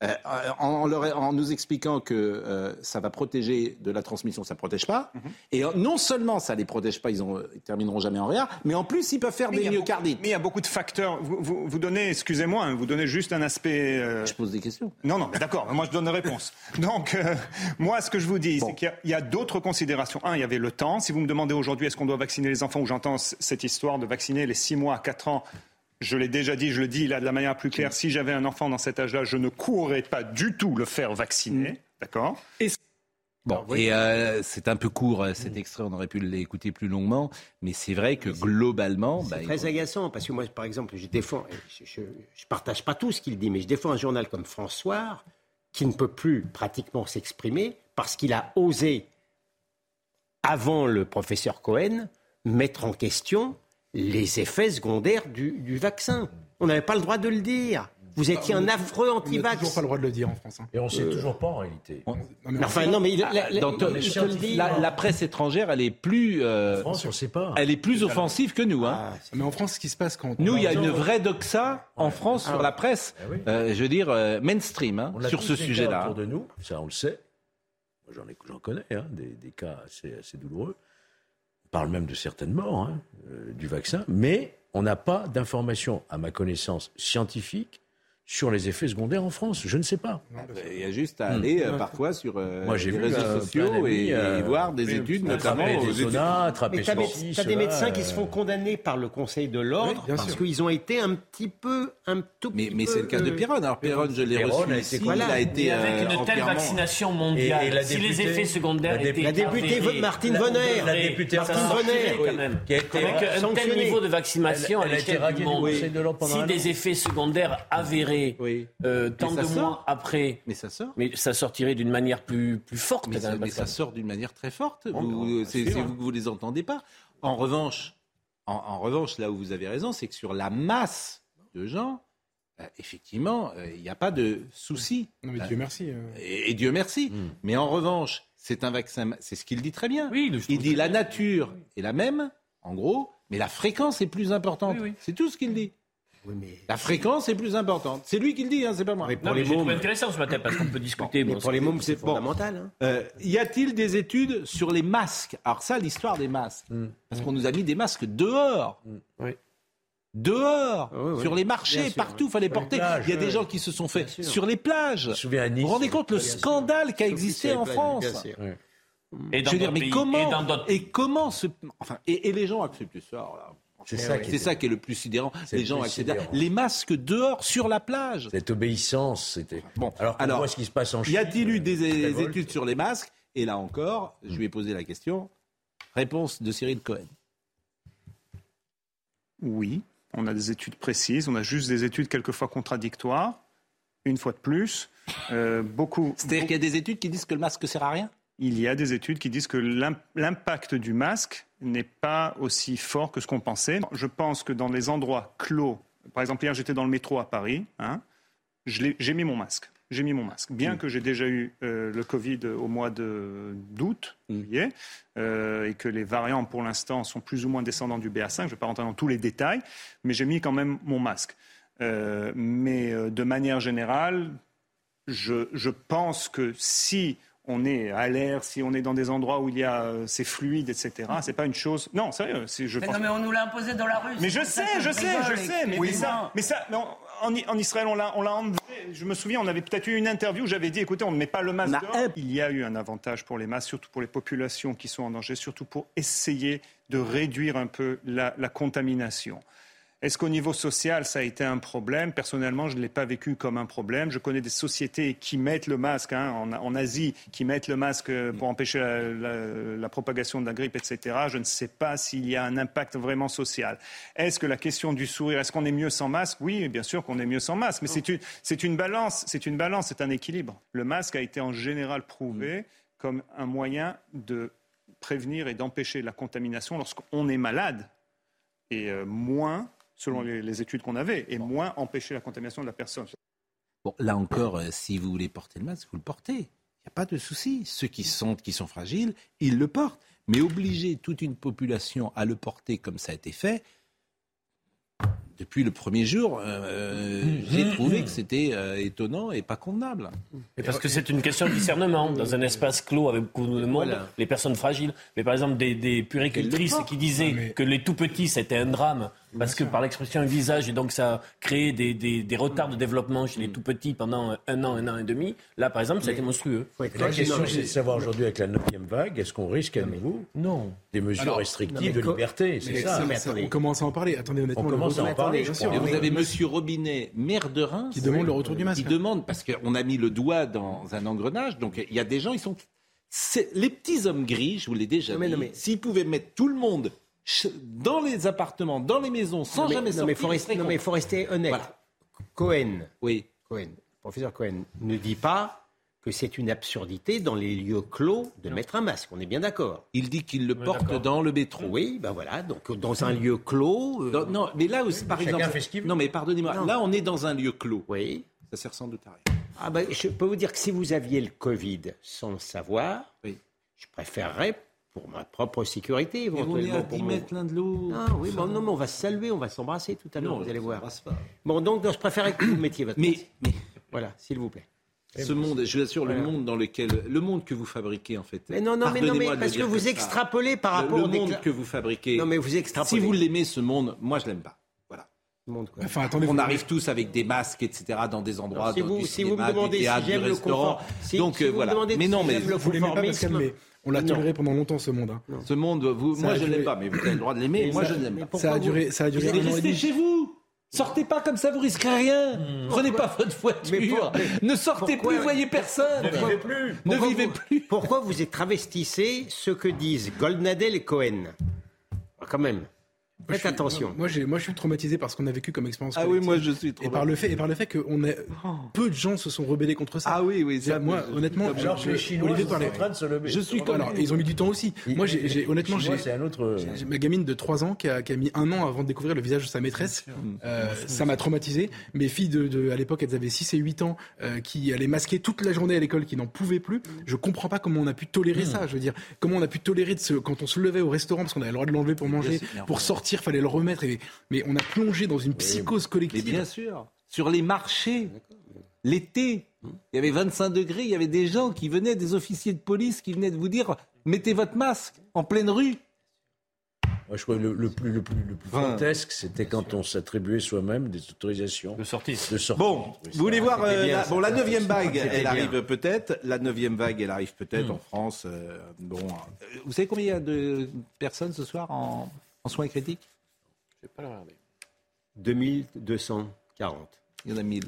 euh, en, leur, en, nous expliquant que euh, ça va protéger de la transmission, ça ne protège pas. Mm -hmm. Et non seulement ça ne les protège pas, ils, ne termineront jamais en rien, mais en plus ils peuvent faire mais des myocardites. Mais il y a beaucoup de facteurs. Vous, vous, vous donnez, excusez-moi, hein, vous donnez juste un aspect. Euh... Je pose des questions. Non, non, d'accord, moi je donne des réponses. Donc, euh, moi ce que je vous dis, bon. c'est qu'il y a, a d'autres considérations. Un, il y avait le temps. Si vous me demandez aujourd'hui est-ce qu'on doit vacciner les enfants, ou j'entends cette histoire de vacciner les 6 mois à 4 ans je l'ai déjà dit, je le dis là de la manière plus claire, si j'avais un enfant dans cet âge-là, je ne courrais pas du tout le faire vacciner. Mmh. D'accord? Bon, Alors, et euh, c'est un peu court cet extrait, on aurait pu l'écouter plus longuement, mais c'est vrai que globalement. C'est bah, très il... agaçant, parce que moi, par exemple, je défends, je ne partage pas tout ce qu'il dit, mais je défends un journal comme François, qui ne peut plus pratiquement s'exprimer, parce qu'il a osé, avant le professeur Cohen, mettre en question les effets secondaires du, du vaccin. On n'avait pas le droit de le dire. Vous étiez un affreux anti-vax. On n'a toujours pas le droit de le dire en France. Hein. Et on ne sait euh... toujours pas en réalité. On... Non, mais enfin, non, mais il, la, la, Dans, il, il la, la, presse étrangère, elle est plus. Euh, en France, on sait pas. Elle est plus offensive que nous. Hein. Ah, mais en France, ce qui se passe quand. Nous, il y a une vraie doxa en France ah, sur la presse. Ah, oui. euh, je veux dire euh, mainstream hein, sur ce sujet-là. Autour de nous, ça on le sait. j'en ai- j'en connais, hein, des, des cas assez, assez douloureux. Parle même de certaines morts hein, euh, du vaccin, mais on n'a pas d'informations, à ma connaissance, scientifiques sur les effets secondaires en France. Je ne sais pas. Il y a juste à aller euh, Hmm. parfois sur euh, Moi, j'ai les vu, réseaux euh, sociaux et, et euh, voir des oui, études, notamment des aux études- attraper Mais ceci, des, t'as des médecins qui se font condamner par le Conseil de l'ordre Oui, parce qu'ils ont été un petit peu, un tout Mais, petit mais peu, c'est le cas de Perron. Alors Perron, je l'ai reçu a ici, il a été avec euh, une telle vaccination mondiale, Et- et la si les députée- effets secondaires la dé- étaient la députée Martine Vonner, la députée Martine qui a été avec un tel niveau de vaccination à a été l'échelle du monde, si des effets secondaires avérés Oui. euh, tant de sort. mois après, Mais ça sort. mais ça sortirait d'une manière plus, plus forte. Mais ça, mais ça sort d'une manière très forte. Bon, Vous- c'est sûr. c'est vous que vous les entendez pas. En revanche, en, en revanche, là où vous avez raison, c'est que sur la masse de gens, euh, effectivement, euh, il n'y a pas de souci. Non, mais Euh, Dieu merci. euh. Et, et Dieu merci. Hmm. Mais en revanche, c'est un vaccin. C'est ce qu'il dit très bien. Oui, le- Il dit la nature est la même, en gros, mais la fréquence est plus importante. Oui, oui. C'est tout ce qu'il dit. Oui, mais, La fréquence est plus importante. C'est lui qui le dit, hein, c'est pas moi. mais Non, pour mais les j'ai mômes, trouvé intéressant ce matin parce qu'on peut discuter. mais bon, pour les c'est- mômes, c'est bon. fondamental. hein. Euh, y a-t-il des études sur les masques? Alors ça, l'histoire des masques. Parce qu'on nous a mis des masques dehors. Oui. Dehors, oui, oui. sur les marchés, sûr, partout, il fallait Sur porter. plages, Il y a des gens qui se sont fait sur les plages. Je me souviens à Nice. Vous vous rendez compte le scandale qui a existé en France Bien sûr. Ouais. Et dans Je veux dire, mais pays, comment et dans d'autres- et comment enfin et, et les gens acceptent ça alors là. C'est ça qui C'est est- ça qui est le plus sidérant. C'est Les le gens les masques dehors sur la plage. Cette obéissance, c'était. Bon, alors, qu'on alors, voit ce qui se passe en Chine. Y a-t-il eu des, des études sur les masques? Et là encore, je lui ai posé la question. Réponse de Cyril Cohen. Oui, on a des études précises, on a juste des études quelquefois contradictoires. Une fois de plus, euh, beaucoup. C'est-à-dire qu'il y a des études qui disent que le masque sert à rien? Il y a des études qui disent que l'im- l'impact du masque n'est pas aussi fort que ce qu'on pensait. Je pense que dans les endroits clos, par exemple hier j'étais dans le métro à Paris, hein, j'ai mis mon masque. J'ai mis mon masque. Bien que j'ai déjà eu euh, le Covid au mois de- d'août, juillet, euh, et que les variants pour l'instant sont plus ou moins descendants du BA5, je ne vais pas rentrer dans tous les détails, mais j'ai mis quand même mon masque. Euh, mais de manière générale, je, je pense que si on est à l'air, si on est dans des endroits où il y a euh, c'est fluide, etc. C'est pas une chose. Non, sérieux. c'est- Je Mais pense non, mais on nous l'a imposé dans la rue. mais je sais, je sais, je sais, mais, mais ça, mais ça, non, en, en Israël, on l'a, on l'a enlevé. Je me souviens, on avait peut-être eu une interview où j'avais dit, écoutez, on ne met pas le masque dehors. Il y a eu un avantage pour les masques, surtout pour les populations qui sont en danger, surtout pour essayer de réduire un peu la, la contamination. Est-ce qu'au niveau social, ça a été un problème? Personnellement, je ne l'ai pas vécu comme un problème. Je connais des sociétés qui mettent le masque, hein, en, en Asie, qui mettent le masque euh, pour empêcher la, la- la propagation de la grippe, etc. Je ne sais pas s'il y a un impact vraiment social. Est-ce que la question du sourire, est-ce qu'on est mieux sans masque? Oui, bien sûr qu'on est mieux sans masque, mais c'est une, c'est une balance, c'est une balance, c'est un équilibre. Le masque a été en général prouvé comme un moyen de prévenir et d'empêcher la contamination lorsqu'on est malade et euh, moins, selon les, les études qu'on avait, et moins empêcher la contamination de la personne. Bon, là encore, euh, si vous voulez porter le masque, vous le portez. Il n'y a pas de souci. Ceux qui sentent qui sont fragiles, ils le portent. Mais obliger toute une population à le porter comme ça a été fait, depuis le premier jour, euh, j'ai trouvé que c'était euh, étonnant et pas convenable. Et parce que c'est une question de discernement. Dans un espace clos avec beaucoup de monde, Voilà. les personnes fragiles. Mais par exemple, des, des puéricultrices qui disaient que les tout petits, c'était un drame. Parce que par l'expression un visage, et donc ça a créé des, des- des retards de développement chez les tout petits pendant un an, un an et demi. Là, par exemple, ça a été monstrueux. La question, c'est de savoir aujourd'hui, avec la neuvième vague, est-ce qu'on risque à nouveau Non. des mesures Alors, restrictives non, de liberté? C'est ça. ça, ça, on commence à en parler. Attendez, honnêtement. On commence à en parler, Bien sûr. vous Oui. avez Monsieur Robinet, maire de Reims, Qui demande le retour du masque. Qui demande parce qu'on a mis le doigt dans un engrenage. Donc il y a des gens, ils sont les petits hommes gris. Je vous l'ai déjà mais- dit. S'ils pouvaient mettre tout le monde dans les appartements, dans les maisons, sans Non, mais- jamais non, sortir, mais faut ils rester- seraient non, mais il faut rester honnête. Voilà. Cohen, Oui. Cohen, professeur Cohen, ne dit pas que c'est une absurdité dans les lieux clos de mettre un masque. On est bien d'accord. Il dit qu'il le porte dans le métro. Oui, ben voilà. Donc dans un lieu clos. euh, Dans- non, mais là aussi, par exemple. fait ce qu'il veut. Non, mais pardonnez-moi. Non. Là, on est dans un lieu clos. Oui. Ça sert sans doute à rien. Ah ben, je peux vous dire que si vous aviez le Covid sans le savoir, Oui. je préférerais pour ma propre sécurité Mais on est éventuellement. à pour 10 mon- mètres l'un de l'autre. Ah oui, bon, non, mais on va se saluer, on va s'embrasser tout à l'heure, vous allez on voir. s'embrasse pas. Bon, donc, je préférais que vous <coughs> mettiez votre Mais, masque. mais Voilà, s'il vous plaît. Ce monde, je vous assure, le monde dans lequel, le monde que vous fabriquez en fait. Mais non, non, mais non, mais parce que vous extrapolez par rapport le, au monde que vous fabriquez. Non, mais vous extrapolez. Si vous l'aimez, ce monde, moi je l'aime pas. Voilà. Monde, quoi. Enfin, attendez, on arrive tous avec des masques, etc., dans des endroits, Alors, si dans vous, du si cinéma, vous me demandez du théâtre, si j'aime du le restaurant. confort, si, Donc si euh, vous voilà. me demandez mais si non, mais Vous l'aimez pas, conformisme, mais on l'a toléré pendant longtemps ce monde. hein. ce monde, vous, moi je duré- l'aime pas, mais vous avez le droit de l'aimer. Mais Moi ça- je l'aime mais pas. pourquoi Ça a duré- ça a duré Mais un an et restez demi. chez vous. Sortez pas comme ça, vous risquez rien. Prenez pas votre voiture. Mais pour- mais ne sortez pourquoi- plus, voyez personne. Pourquoi- Ne pourquoi vivez vous- plus. Pourquoi vous êtes travestissez ce que disent Goldnadel et Cohen? Ah, Quand même. Faites suis- attention. Moi, je suis traumatisé par ce qu'on a vécu comme expérience. Ah oui, moi, je suis Et par le fait, et par le fait que on est, peu de gens se sont rebellés contre ça. Ah oui, oui. ça, moi, je- honnêtement, Alors je- les Chinois Olivier sont parlait. en train de se lever. Je suis comme Alors, ils ont mis du temps aussi. Moi, j'ai, j'ai- honnêtement, j'ai, c'est un autre. j'ai ma gamine de 3 ans qui a, qui a mis un an avant de découvrir le visage de sa maîtresse. Euh, ça m'a traumatisé. Mes filles de, de- à l'époque, elles avaient 6 et 8 ans, euh, qui allaient masquer toute la journée à l'école, qui n'en pouvaient plus. Je comprends pas comment on a pu tolérer ça. Je veux dire, comment on a pu tolérer de quand on se levait au restaurant, parce qu'on avait le droit de l'enlever pour manger, pour sortir, fallait le remettre. Et, mais on a plongé dans une psychose Mais collective. bien sûr. Sur les marchés, l'été, il y avait 25 degrés, il y avait des gens qui venaient, des officiers de police qui venaient de vous dire mettez votre masque en pleine rue. Moi, je crois que le, le plus, le plus, le plus Enfin. fantasque, c'était quand on s'attribuait soi-même des autorisations De sortie. de sortie. Bon, vous voulez voir euh, bien, la, bon, la neuvième vague, elle arrive peut-être. La neuvième vague, elle arrive peut-être en France. euh, bon, euh, vous savez combien il y a de personnes ce soir en, en soins critiques Je vais pas le regarder. 2240. Il y en a 1000.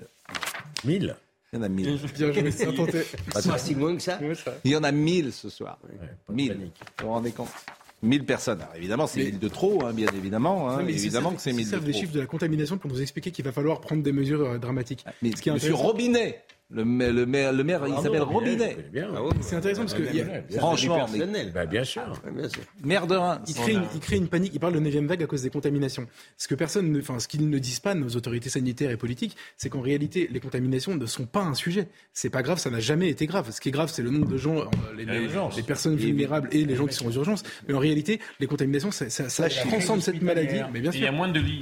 1000 Il y en a 1000. Bien joué, ça <laughs> tenté. Pas si loin que ça? Il y en a 1000 ce soir. Ouais, pas de 1000. panique. Vous vous rendez compte? 1000 personnes. Alors, évidemment, c'est Mais- 1000 de trop, hein, bien évidemment. hein, Non, mais ils évidemment servent- que c'est ils 1000 de servent des trop. chiffres de la contamination pour nous expliquer qu'il va falloir prendre des mesures euh, dramatiques. Mais Ce qui est Monsieur Robinet, le, maire- le maire, le maire il s'appelle Robinet. Ah ouais. C'est intéressant parce que il y a- Franchement, mais- Personnel. Bah, bien sûr. Ouais, bien sûr. maire de Reims. Il crée, une, il crée une panique. Il parle de 9 vague à cause des contaminations. Ce que personne, ne, enfin, ce qu'ils ne disent pas, nos autorités sanitaires et politiques, c'est qu'en réalité, les contaminations ne sont pas un sujet. C'est pas grave, ça n'a jamais été grave. Ce qui est grave, c'est le nombre de gens, euh, les, les- l'urgence. les personnes vulnérables et les gens qui sont aux urgences. Mais en réalité, les contaminations, ça, ça, ça transcende cette maladie. Mais bien Il y a moins de lits.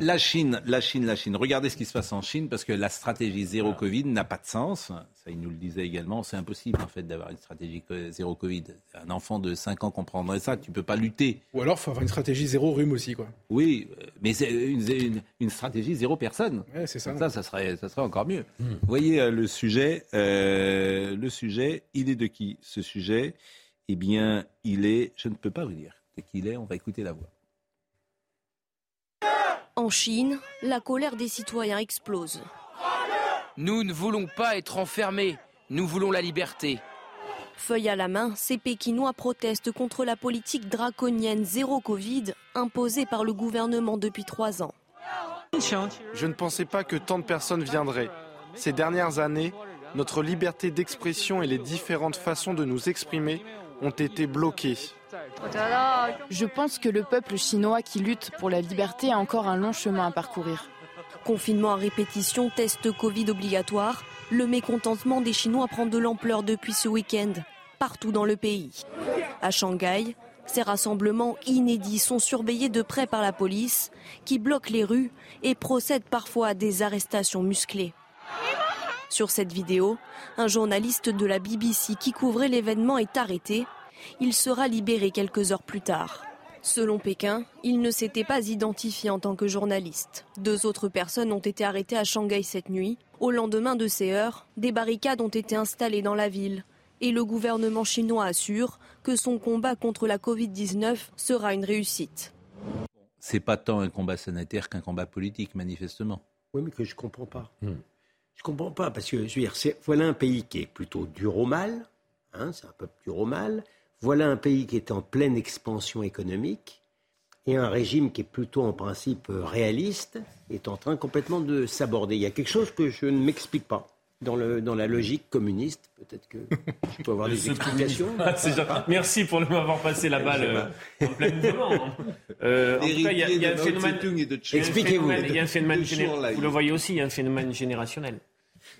La Chine, la Chine, la Chine. Regardez ce qui se passe en Chine parce que la stratégie zéro Covid n'a pas de sens. Ça, il nous le disait également. C'est impossible en fait d'avoir une stratégie zéro Covid. Un enfant de 5 ans comprendrait ça. Tu peux pas lutter. Ou alors, faut avoir une stratégie zéro rhume aussi, quoi. Oui, euh, mais c'est une, une- une stratégie zéro personne. Ouais, c'est ça. Ça, ça serait, ça serait encore mieux. Vous voyez euh, le sujet, euh, le sujet, il est de qui Ce sujet, eh bien, il est, je ne peux pas vous dire de qui il est. On va écouter la voix. En Chine, la colère des citoyens explose. Nous ne voulons pas être enfermés. Nous voulons la liberté. Feuille à la main, ces Pékinois protestent contre la politique draconienne zéro Covid imposée par le gouvernement depuis trois ans. Je ne pensais pas que tant de personnes viendraient. Ces dernières années, notre liberté d'expression et les différentes façons de nous exprimer ont été bloquées. Je pense que le peuple chinois qui lutte pour la liberté a encore un long chemin à parcourir. Confinement à répétition, test Covid obligatoire, le mécontentement des Chinois prend de l'ampleur depuis ce week-end, partout dans le pays. À Shanghai, ces rassemblements inédits sont surveillés de près par la police, qui bloque les rues et procède parfois à des arrestations musclées. Sur cette vidéo, un journaliste de la BBC qui couvrait l'événement est arrêté. Il sera libéré quelques heures plus tard. Selon Pékin, il ne s'était pas identifié en tant que journaliste. Deux autres personnes ont été arrêtées à Shanghai cette nuit. Au lendemain de ces heures, des barricades ont été installées dans la ville. Et le gouvernement chinois assure que son combat contre la Covid-19 sera une réussite. C'est pas tant un combat sanitaire qu'un combat politique, manifestement. Oui, mais que je comprends pas. Je comprends pas parce que je veux dire, c'est- voilà un pays qui est plutôt dur au mal, hein, c'est un peuple dur au mal. Voilà un pays qui est en pleine expansion économique et un régime qui est plutôt en principe réaliste est en train complètement de s'aborder. Il y a quelque chose que je ne m'explique pas dans, le, dans la logique communiste. Peut-être que je peux avoir des Ce explications. Ah, Merci pour m'avoir passé la balle euh, en plein mouvement. Euh, en tout cas, il y a, il y a un phénomène. Expliquez-vous. phénomène- Il y a un phénomène Toujours géné- là, Vous le voyez aussi, il y a un phénomène générationnel.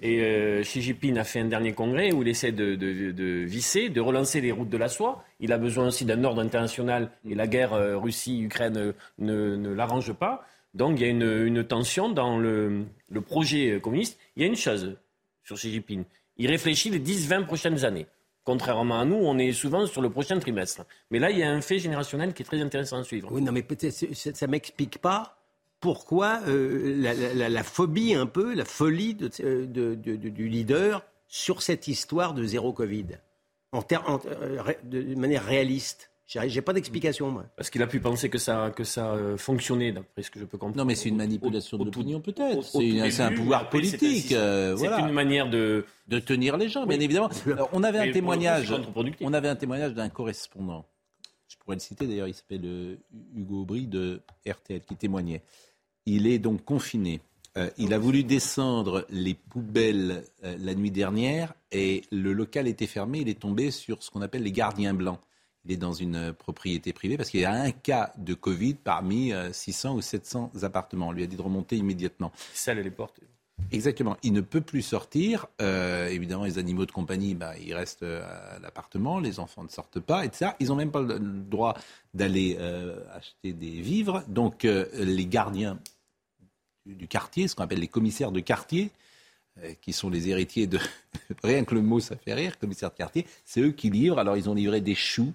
Et euh, Xi Jinping a fait un dernier congrès où il essaie de, de- de visser, de relancer les routes de la soie. Il a besoin aussi d'un ordre international et la guerre euh, Russie-Ukraine euh, ne, l'arrange pas. Donc il y a une, tension dans le, projet communiste. Il y a une chose sur Xi Jinping. Il réfléchit les 10-20 prochaines années. Contrairement à nous, on est souvent sur le prochain trimestre. Mais là, il y a un fait générationnel qui est très intéressant à suivre. Oui, non, mais peut-être ça ne m'explique pas pourquoi euh, la, phobie un peu, la folie de, du leader sur cette histoire de zéro Covid, en, euh, de manière réaliste. J'ai pas d'explication, moi. Parce qu'il a pu penser que ça, que ça euh, fonctionnait, d'après ce que je peux comprendre. Non, mais c'est une manipulation de l'opinion, peut-être. C'est un pouvoir politique. Euh, c'est une manière de... De tenir les gens, bien évidemment. <laughs> on avait un témoignage. On avait un témoignage d'un correspondant. Je pourrais le citer, d'ailleurs, il s'appelle euh, Hugo Aubry de RTL, qui témoignait. Il est donc confiné. il a voulu descendre les poubelles la nuit dernière et le local était fermé. Il est tombé sur ce qu'on appelle les gardiens blancs il est dans une propriété privée parce qu'il y a un cas de Covid parmi 600 euh, ou 700 appartements. On lui a dit de remonter immédiatement. Ça, les portes. Exactement. Il ne peut plus sortir. Euh, évidemment, les animaux de compagnie, bah, ils restent euh, à l'appartement. Les enfants ne sortent pas, etc. Ils n'ont même pas le droit d'aller acheter des vivres. Donc, les gardiens du, quartier, ce qu'on appelle les commissaires de quartier, qui sont les héritiers de... <laughs> Rien que le mot, ça fait rire, commissaire de quartier. C'est eux qui livrent. Alors, ils ont livré des choux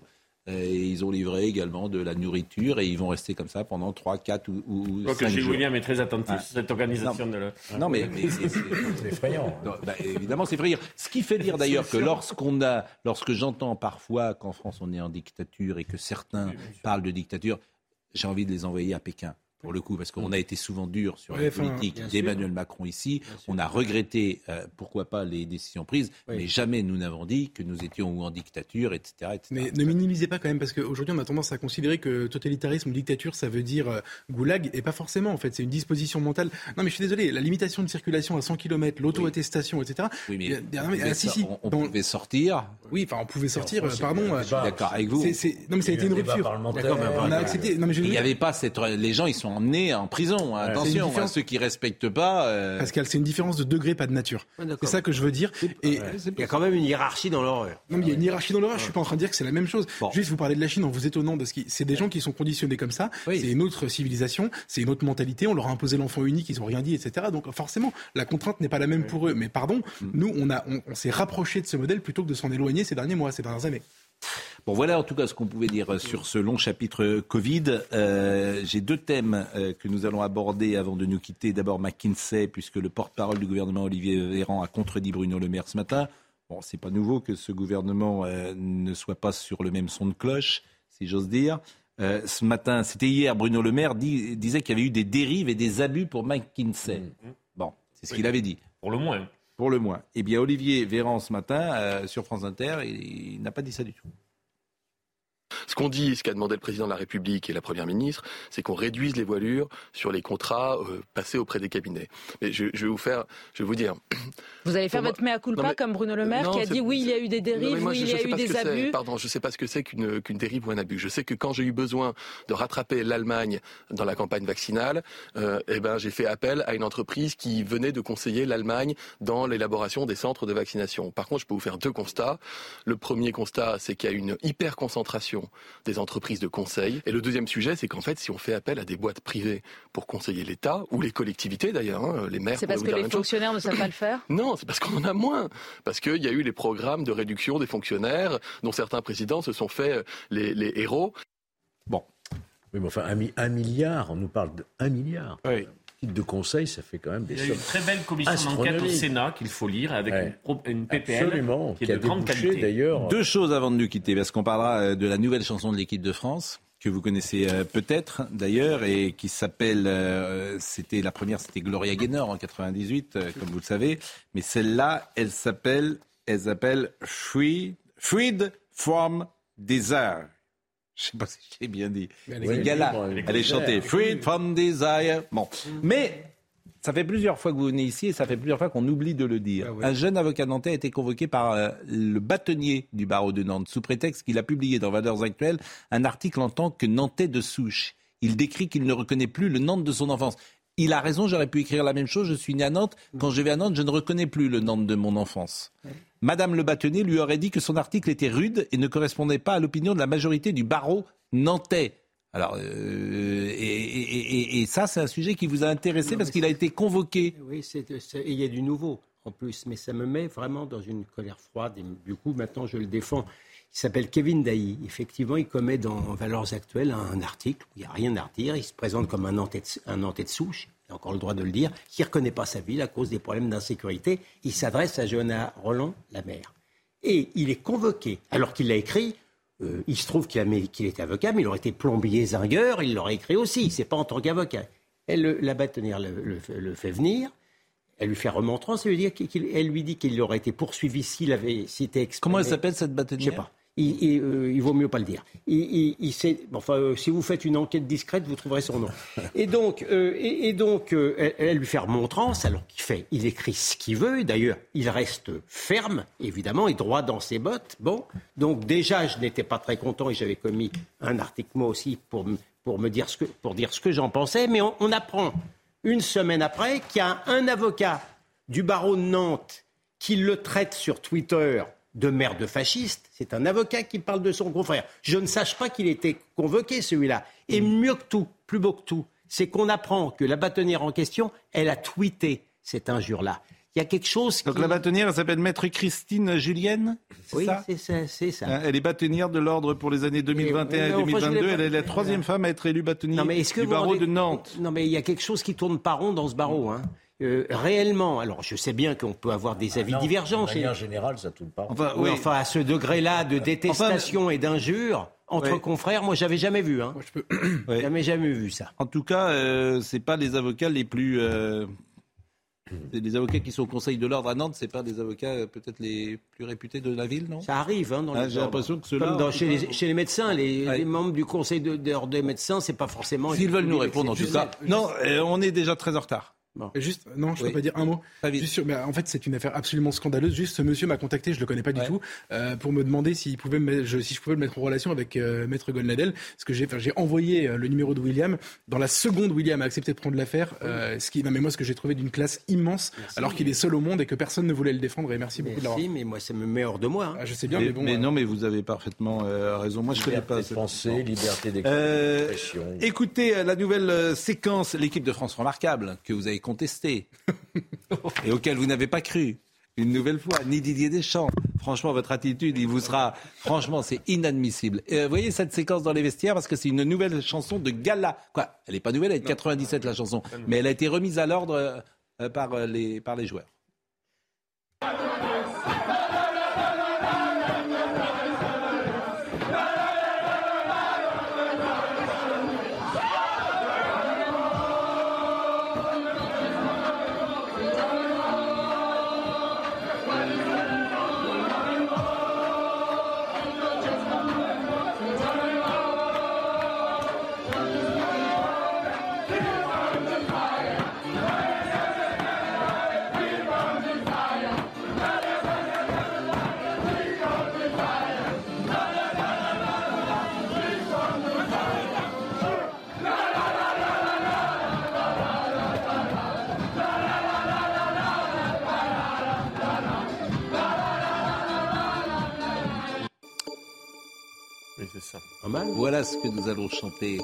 et ils ont livré également de la nourriture et ils vont rester comme ça pendant 3, 4 ou, ou Je crois que Gilles William est très attentif à cette organisation. Non, de la... non mais, c'est effrayant. Bah, évidemment, c'est effrayant. Ce qui fait dire d'ailleurs que lorsqu'on a, lorsque j'entends parfois qu'en France on est en dictature et que certains parlent de dictature, j'ai envie de les envoyer à Pékin pour le coup, parce qu'on a été souvent dur sur la politique d'Emmanuel Macron ici. On a regretté, euh, pourquoi pas, les décisions prises, mais jamais nous n'avons dit que nous étions en dictature, etc. Mais ne minimisez pas quand même, parce qu'aujourd'hui, on a tendance à considérer que totalitarisme ou dictature, ça veut dire euh, goulag, et pas forcément, en fait. C'est une disposition mentale. Non, mais je suis désolé, la limitation de circulation à 100 km, l'auto-attestation, etc. Oui, mais, on, pouvait sortir. Oui, enfin, on pouvait sortir, pardon. D'accord, avec vous. Non, mais ça a été une rupture. On a accepté. Non, mais il n'y avait pas cette. Les gens, ils sont emmenés en prison. Attention, à ceux qui respectent pas. Euh... Pascal, c'est une différence de degré, pas de nature. c'est ça que je veux dire. Et il y a quand même une hiérarchie dans l'horreur. Non, mais il y a une hiérarchie dans l'horreur. Je suis pas en train de dire que c'est la même chose. Juste, vous parlez de la Chine en vous étonnant de ce qui. C'est des gens qui sont conditionnés comme ça. C'est une autre civilisation, c'est une autre mentalité. On leur a imposé l'enfant unique, ils ont rien dit, etc. Donc forcément, la contrainte n'est pas la même pour eux. Mais pardon, mm. nous, on a, on s'est rapproché de ce modèle plutôt que de s'en éloigner ces derniers mois, ces dernières années. Bon, voilà en tout cas ce qu'on pouvait dire sur ce long chapitre Covid. Euh, j'ai deux thèmes euh, que nous allons aborder avant de nous quitter. D'abord McKinsey, puisque le porte-parole du gouvernement Olivier Véran a contredit Bruno Le Maire ce matin. Bon, c'est pas nouveau que ce gouvernement euh, ne soit pas sur le même son de cloche, si j'ose dire. ce matin, c'était hier, Bruno Le Maire disait qu'il y avait eu des dérives et des abus pour McKinsey. Mmh. Bon, c'est ce qu'il avait dit. Pour le moins. Pour le moins. Eh bien, Olivier Véran, ce matin, sur France Inter, il n'a pas dit ça du tout. Ce qu'on dit, ce qu'a demandé le président de la République et la première ministre, c'est qu'on réduise les voilures sur les contrats euh, passés auprès des cabinets. Mais je, vais vous faire, je vais vous dire. <clears throat> Vous allez faire votre mea culpa comme Bruno Le Maire qui a dit oui, il y a eu des dérives, oui, il y a eu des abus. Pardon, je ne sais pas ce que c'est qu'une dérive ou un abus. Je sais que quand j'ai eu besoin de rattraper l'Allemagne dans la campagne vaccinale, euh, eh ben j'ai fait appel à une entreprise qui venait de conseiller l'Allemagne dans l'élaboration des centres de vaccination. Par contre, je peux vous faire deux constats. Le premier constat, c'est qu'il y a une hyper concentration des entreprises de conseil. Et le deuxième sujet, c'est qu'en fait, si on fait appel à des boîtes privées pour conseiller l'État, ou les collectivités d'ailleurs, hein, les maires... C'est parce que les fonctionnaires ne savent pas le faire <laughs> Non, c'est parce qu'on en a moins. Parce qu'il y a eu les programmes de réduction des fonctionnaires, dont certains présidents se sont fait euh, les, héros. Bon. Oui, mais enfin, un, milliard, on nous parle d'un milliard. Oui de conseil, ça fait quand même des Il y a une très belle commission d'enquête au Sénat qu'il faut lire avec une, PPL Absolument, qui est de grande qualité. D'ailleurs. Deux choses avant de nous quitter, parce qu'on parlera euh, de la nouvelle chanson de l'équipe de France que vous connaissez euh, peut-être d'ailleurs et qui s'appelle, euh, c'était la première, c'était Gloria Gaynor en 98, comme vous le savez, mais celle-là, elle s'appelle, elle s'appelle Free, Freed from Desire. Je sais pas si j'ai bien dit. Elle gala. Elle est chantée. Freed from desire. Bon. Mais ça fait plusieurs fois que vous venez ici et ça fait plusieurs fois qu'on oublie de le dire. Ah Un jeune avocat nantais a été convoqué par euh, le bâtonnier du barreau de Nantes sous prétexte qu'il a publié dans Valeurs Actuelles un article en tant que nantais de souche. Il décrit qu'il ne reconnaît plus le Nantes de son enfance. Il a raison, j'aurais pu écrire la même chose. Je suis né à Nantes. Quand je vais à Nantes, je ne reconnais plus le Nantes de mon enfance. Madame Le Bâtonnier lui aurait dit que son article était rude et ne correspondait pas à l'opinion de la majorité du barreau nantais. Alors, euh, et, ça, c'est un sujet qui vous a intéressé parce qu'il a été convoqué. Oui, il y a du nouveau. en plus, mais ça me met vraiment dans une colère froide. Et du coup, maintenant, je le défends. Il s'appelle Kevin Dailly. Effectivement, il commet dans Valeurs Actuelles un article où il n'y a rien à redire. Il se présente comme un nantais de, un nantais de souche, il a encore le droit de le dire, qui ne reconnaît pas sa ville à cause des problèmes d'insécurité. Il s'adresse à Johanna Roland, la mère. Et il est convoqué, alors qu'il l'a écrit, euh, il se trouve qu'il, a- qu'il était avocat, mais il aurait été plombier zingueur, il l'aurait écrit aussi, c'est pas en tant qu'avocat. Elle, le- la bâtonnière le, le fait- le fait venir, elle lui fait remontrance, elle lui dit qu'il, elle lui dit qu'il aurait été poursuivi s'il avait s'était exprimé. Comment elle s'appelle cette bâtonnière? Je sais pas. Euh, il vaut mieux pas le dire. Il, enfin, euh, si vous faites une enquête discrète, vous trouverez son nom. Et donc, euh, et, donc elle, lui fait remontrance, alors qu'il fait, il écrit ce qu'il veut. D'ailleurs, il reste ferme, évidemment, et droit dans ses bottes. Bon, donc déjà, je n'étais pas très content et j'avais commis un article moi aussi pour, pour me dire ce que, que j'en pensais. Mais on, on apprend une semaine après qu'il y a un avocat du barreau de Nantes qui le traite sur Twitter de merde fasciste. C'est un avocat qui parle de son confrère. Je ne sache pas qu'il était convoqué, celui-là. Et mieux que tout, plus beau que tout, c'est qu'on apprend que la bâtonnière en question, elle a tweeté cette injure-là. Il y a quelque chose Donc qui... la bâtonnière, elle s'appelle Maître Christine Julienne Oui, c'est ça, ça. Hein, Elle est bâtonnière de l'ordre pour les années 2021 et, non, enfin, je 2022. l'ai pas- Elle est la troisième femme à être élue bâtonnière Non, mais est-ce que du barreau rendez- de Nantes. Non, mais il y a quelque chose qui tourne pas rond dans ce barreau. Hein. Euh, réellement, alors je sais bien qu'on peut avoir des avis Non, divergents. De manière générale, ça tourne pas. Enfin, Oui, oui. enfin, à ce degré-là de détestation et d'injure entre Oui. confrères, moi, j'avais jamais vu. Hein. <clears throat> Ouais. Jamais, jamais vu ça. En tout cas, euh, c'est pas les avocats les plus. euh, les avocats qui sont au Conseil de l'ordre à Nantes, c'est pas des avocats euh, peut-être les plus réputés de la ville, non? Ça arrive hein, dans Ah, J'ai l'impression que ceux-là. Comme dans- en chez, les, cas, chez les médecins, les, Ouais. les membres du conseil de- d'ordre des médecins, c'est pas forcément. S'ils veulent nous répondre, en tout cas. Non, euh, on est déjà très en retard. Juste, non, je Oui. peux pas dire un mot. Juste sur- mais en fait, c'est une affaire absolument scandaleuse. Juste, ce monsieur m'a contacté, je le connais pas du Ouais. tout, euh, pour me demander s'il pouvait, me, je, si je pouvais le mettre en relation avec euh, Maître Golnadel. Ce que j'ai, envoyé euh, le numéro de William. Dans la seconde, William a accepté de prendre l'affaire. Euh, ce qui, non, mais moi, ce que j'ai trouvé d'une classe immense, alors qu'il est seul au monde et que personne ne voulait le défendre. Et merci beaucoup de l'avoir. Merci, mais moi, ça me met hors de moi. hein. Ah, je sais bien, Mais, mais bon. mais euh, non, mais vous avez parfaitement euh, raison. Moi, je connais Liberté pas. pensée, liberté Euh, d'expression. écoutez euh, la nouvelle euh, séquence, l'équipe de France remarquable, que vous avez contestée <laughs> et auquel vous n'avez pas cru. Une nouvelle fois, ni Didier Deschamps. Franchement, votre attitude, il vous sera. Franchement, c'est inadmissible. Euh, voyez cette séquence dans les vestiaires parce que c'est une nouvelle chanson de gala. Quoi Elle n'est pas nouvelle, elle est de 97 la chanson, mais elle a été remise à l'ordre euh, par, euh, les, par les joueurs. Voilà ce que nous allons chanter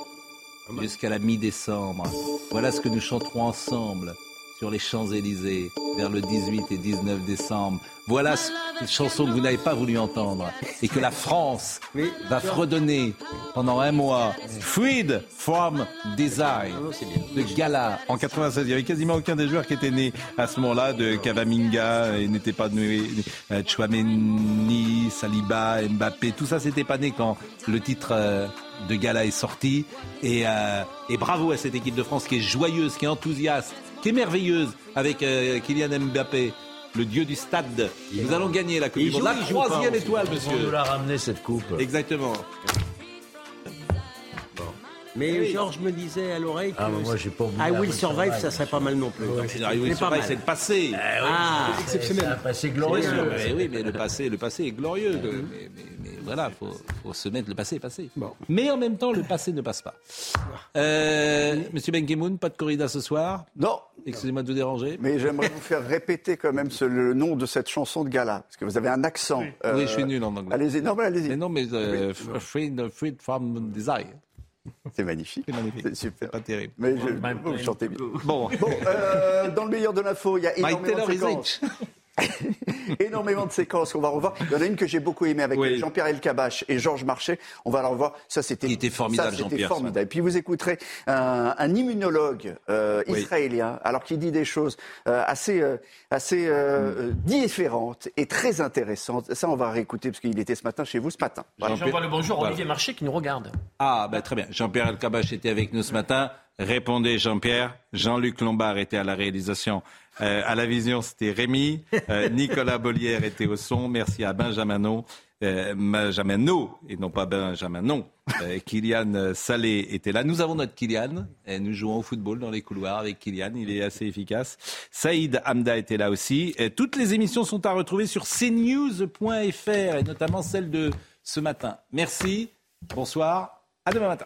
jusqu'à la mi-décembre. Voilà ce que nous chanterons ensemble sur les Champs-Élysées vers le 18 et 19 décembre. Voilà ce- cette chanson que vous n'avez pas voulu entendre et que la France Oui. va fredonner pendant un mois. Freed from Desire. C'est bien. Le gala en 96. Il n'y avait quasiment aucun des joueurs qui étaient nés à ce moment-là, de Cavaminga, et n'était pas né, euh, Chouameni, Saliba, Mbappé. Tout ça, c'était pas né quand le titre euh, de gala est sorti. Et, euh, et bravo à cette équipe de France qui est joyeuse, qui est enthousiaste, qui est merveilleuse avec euh, Kylian Mbappé. Le dieu du stade. Nous allons gagner la Coupe du Monde. La troisième étoile, On nous monsieur. l'a ramené cette coupe. Exactement. Mais Georges me disait à l'oreille que Ah, mais moi, j'ai pas oublié I Will Survive, Survive, ça serait pas mal non plus. C'est I Will Survive, mal. c'est le passé. Ah, exceptionnel. C'est un passé glorieux. Mais oui, mais le passé, le passé est glorieux. Mais, mais- mais voilà, faut, faut se mettre le passé, est passé. Mais en même temps, le passé ne passe pas. Euh, Monsieur Benkemoun, pas de corrida ce soir. Non, Excusez-moi de vous déranger. mais j'aimerais vous faire répéter quand même ce- le nom de cette chanson de gala, parce que vous avez un accent. euh, oui, je suis nul en anglais. Allez-y, non, mais allez-y. Mais non, mais euh, freed from desire. C'est magnifique. C'est magnifique. C'est super. Pas terrible. Mais je, vous chantez bien. Bon, <laughs> Bon, euh, dans le meilleur de l'info, il y a Mike énormément Taylor de séquences. <laughs> énormément de séquences qu'on va revoir. Il y en a une que j'ai beaucoup aimée avec Jean-Pierre Elkabach et Georges Marchais. On va la revoir. Ça, c'était. Il était formidable, Jean-Pierre. formidable. Et puis vous écouterez un, un immunologue euh, israélien, alors qu'il dit des choses euh, assez, euh, assez euh, différentes et très intéressantes. Ça, on va réécouter parce qu'il était ce matin chez vous ce matin. Voilà. J'envoie le bonjour à Olivier Marché qui nous regarde. Ah, ben très bien. Jean-Pierre Elkabach était avec nous ce matin. Répondez, Jean-Pierre. Jean-Luc Lombard était à la réalisation. Euh, à la vision, c'était Rémi. Euh, <laughs> Nicolas Bollière était au son. Merci à Benjamin No. Euh, Benjamin No, et non pas Benjamin Non. Kylian Salé était là. Nous avons notre Kylian. Et nous jouons au football dans les couloirs avec Kylian. Il est assez efficace. Saïd Hamda était là aussi. Et toutes les émissions sont à retrouver sur cnews.fr et notamment celle de ce matin. Merci. Bonsoir. À demain matin.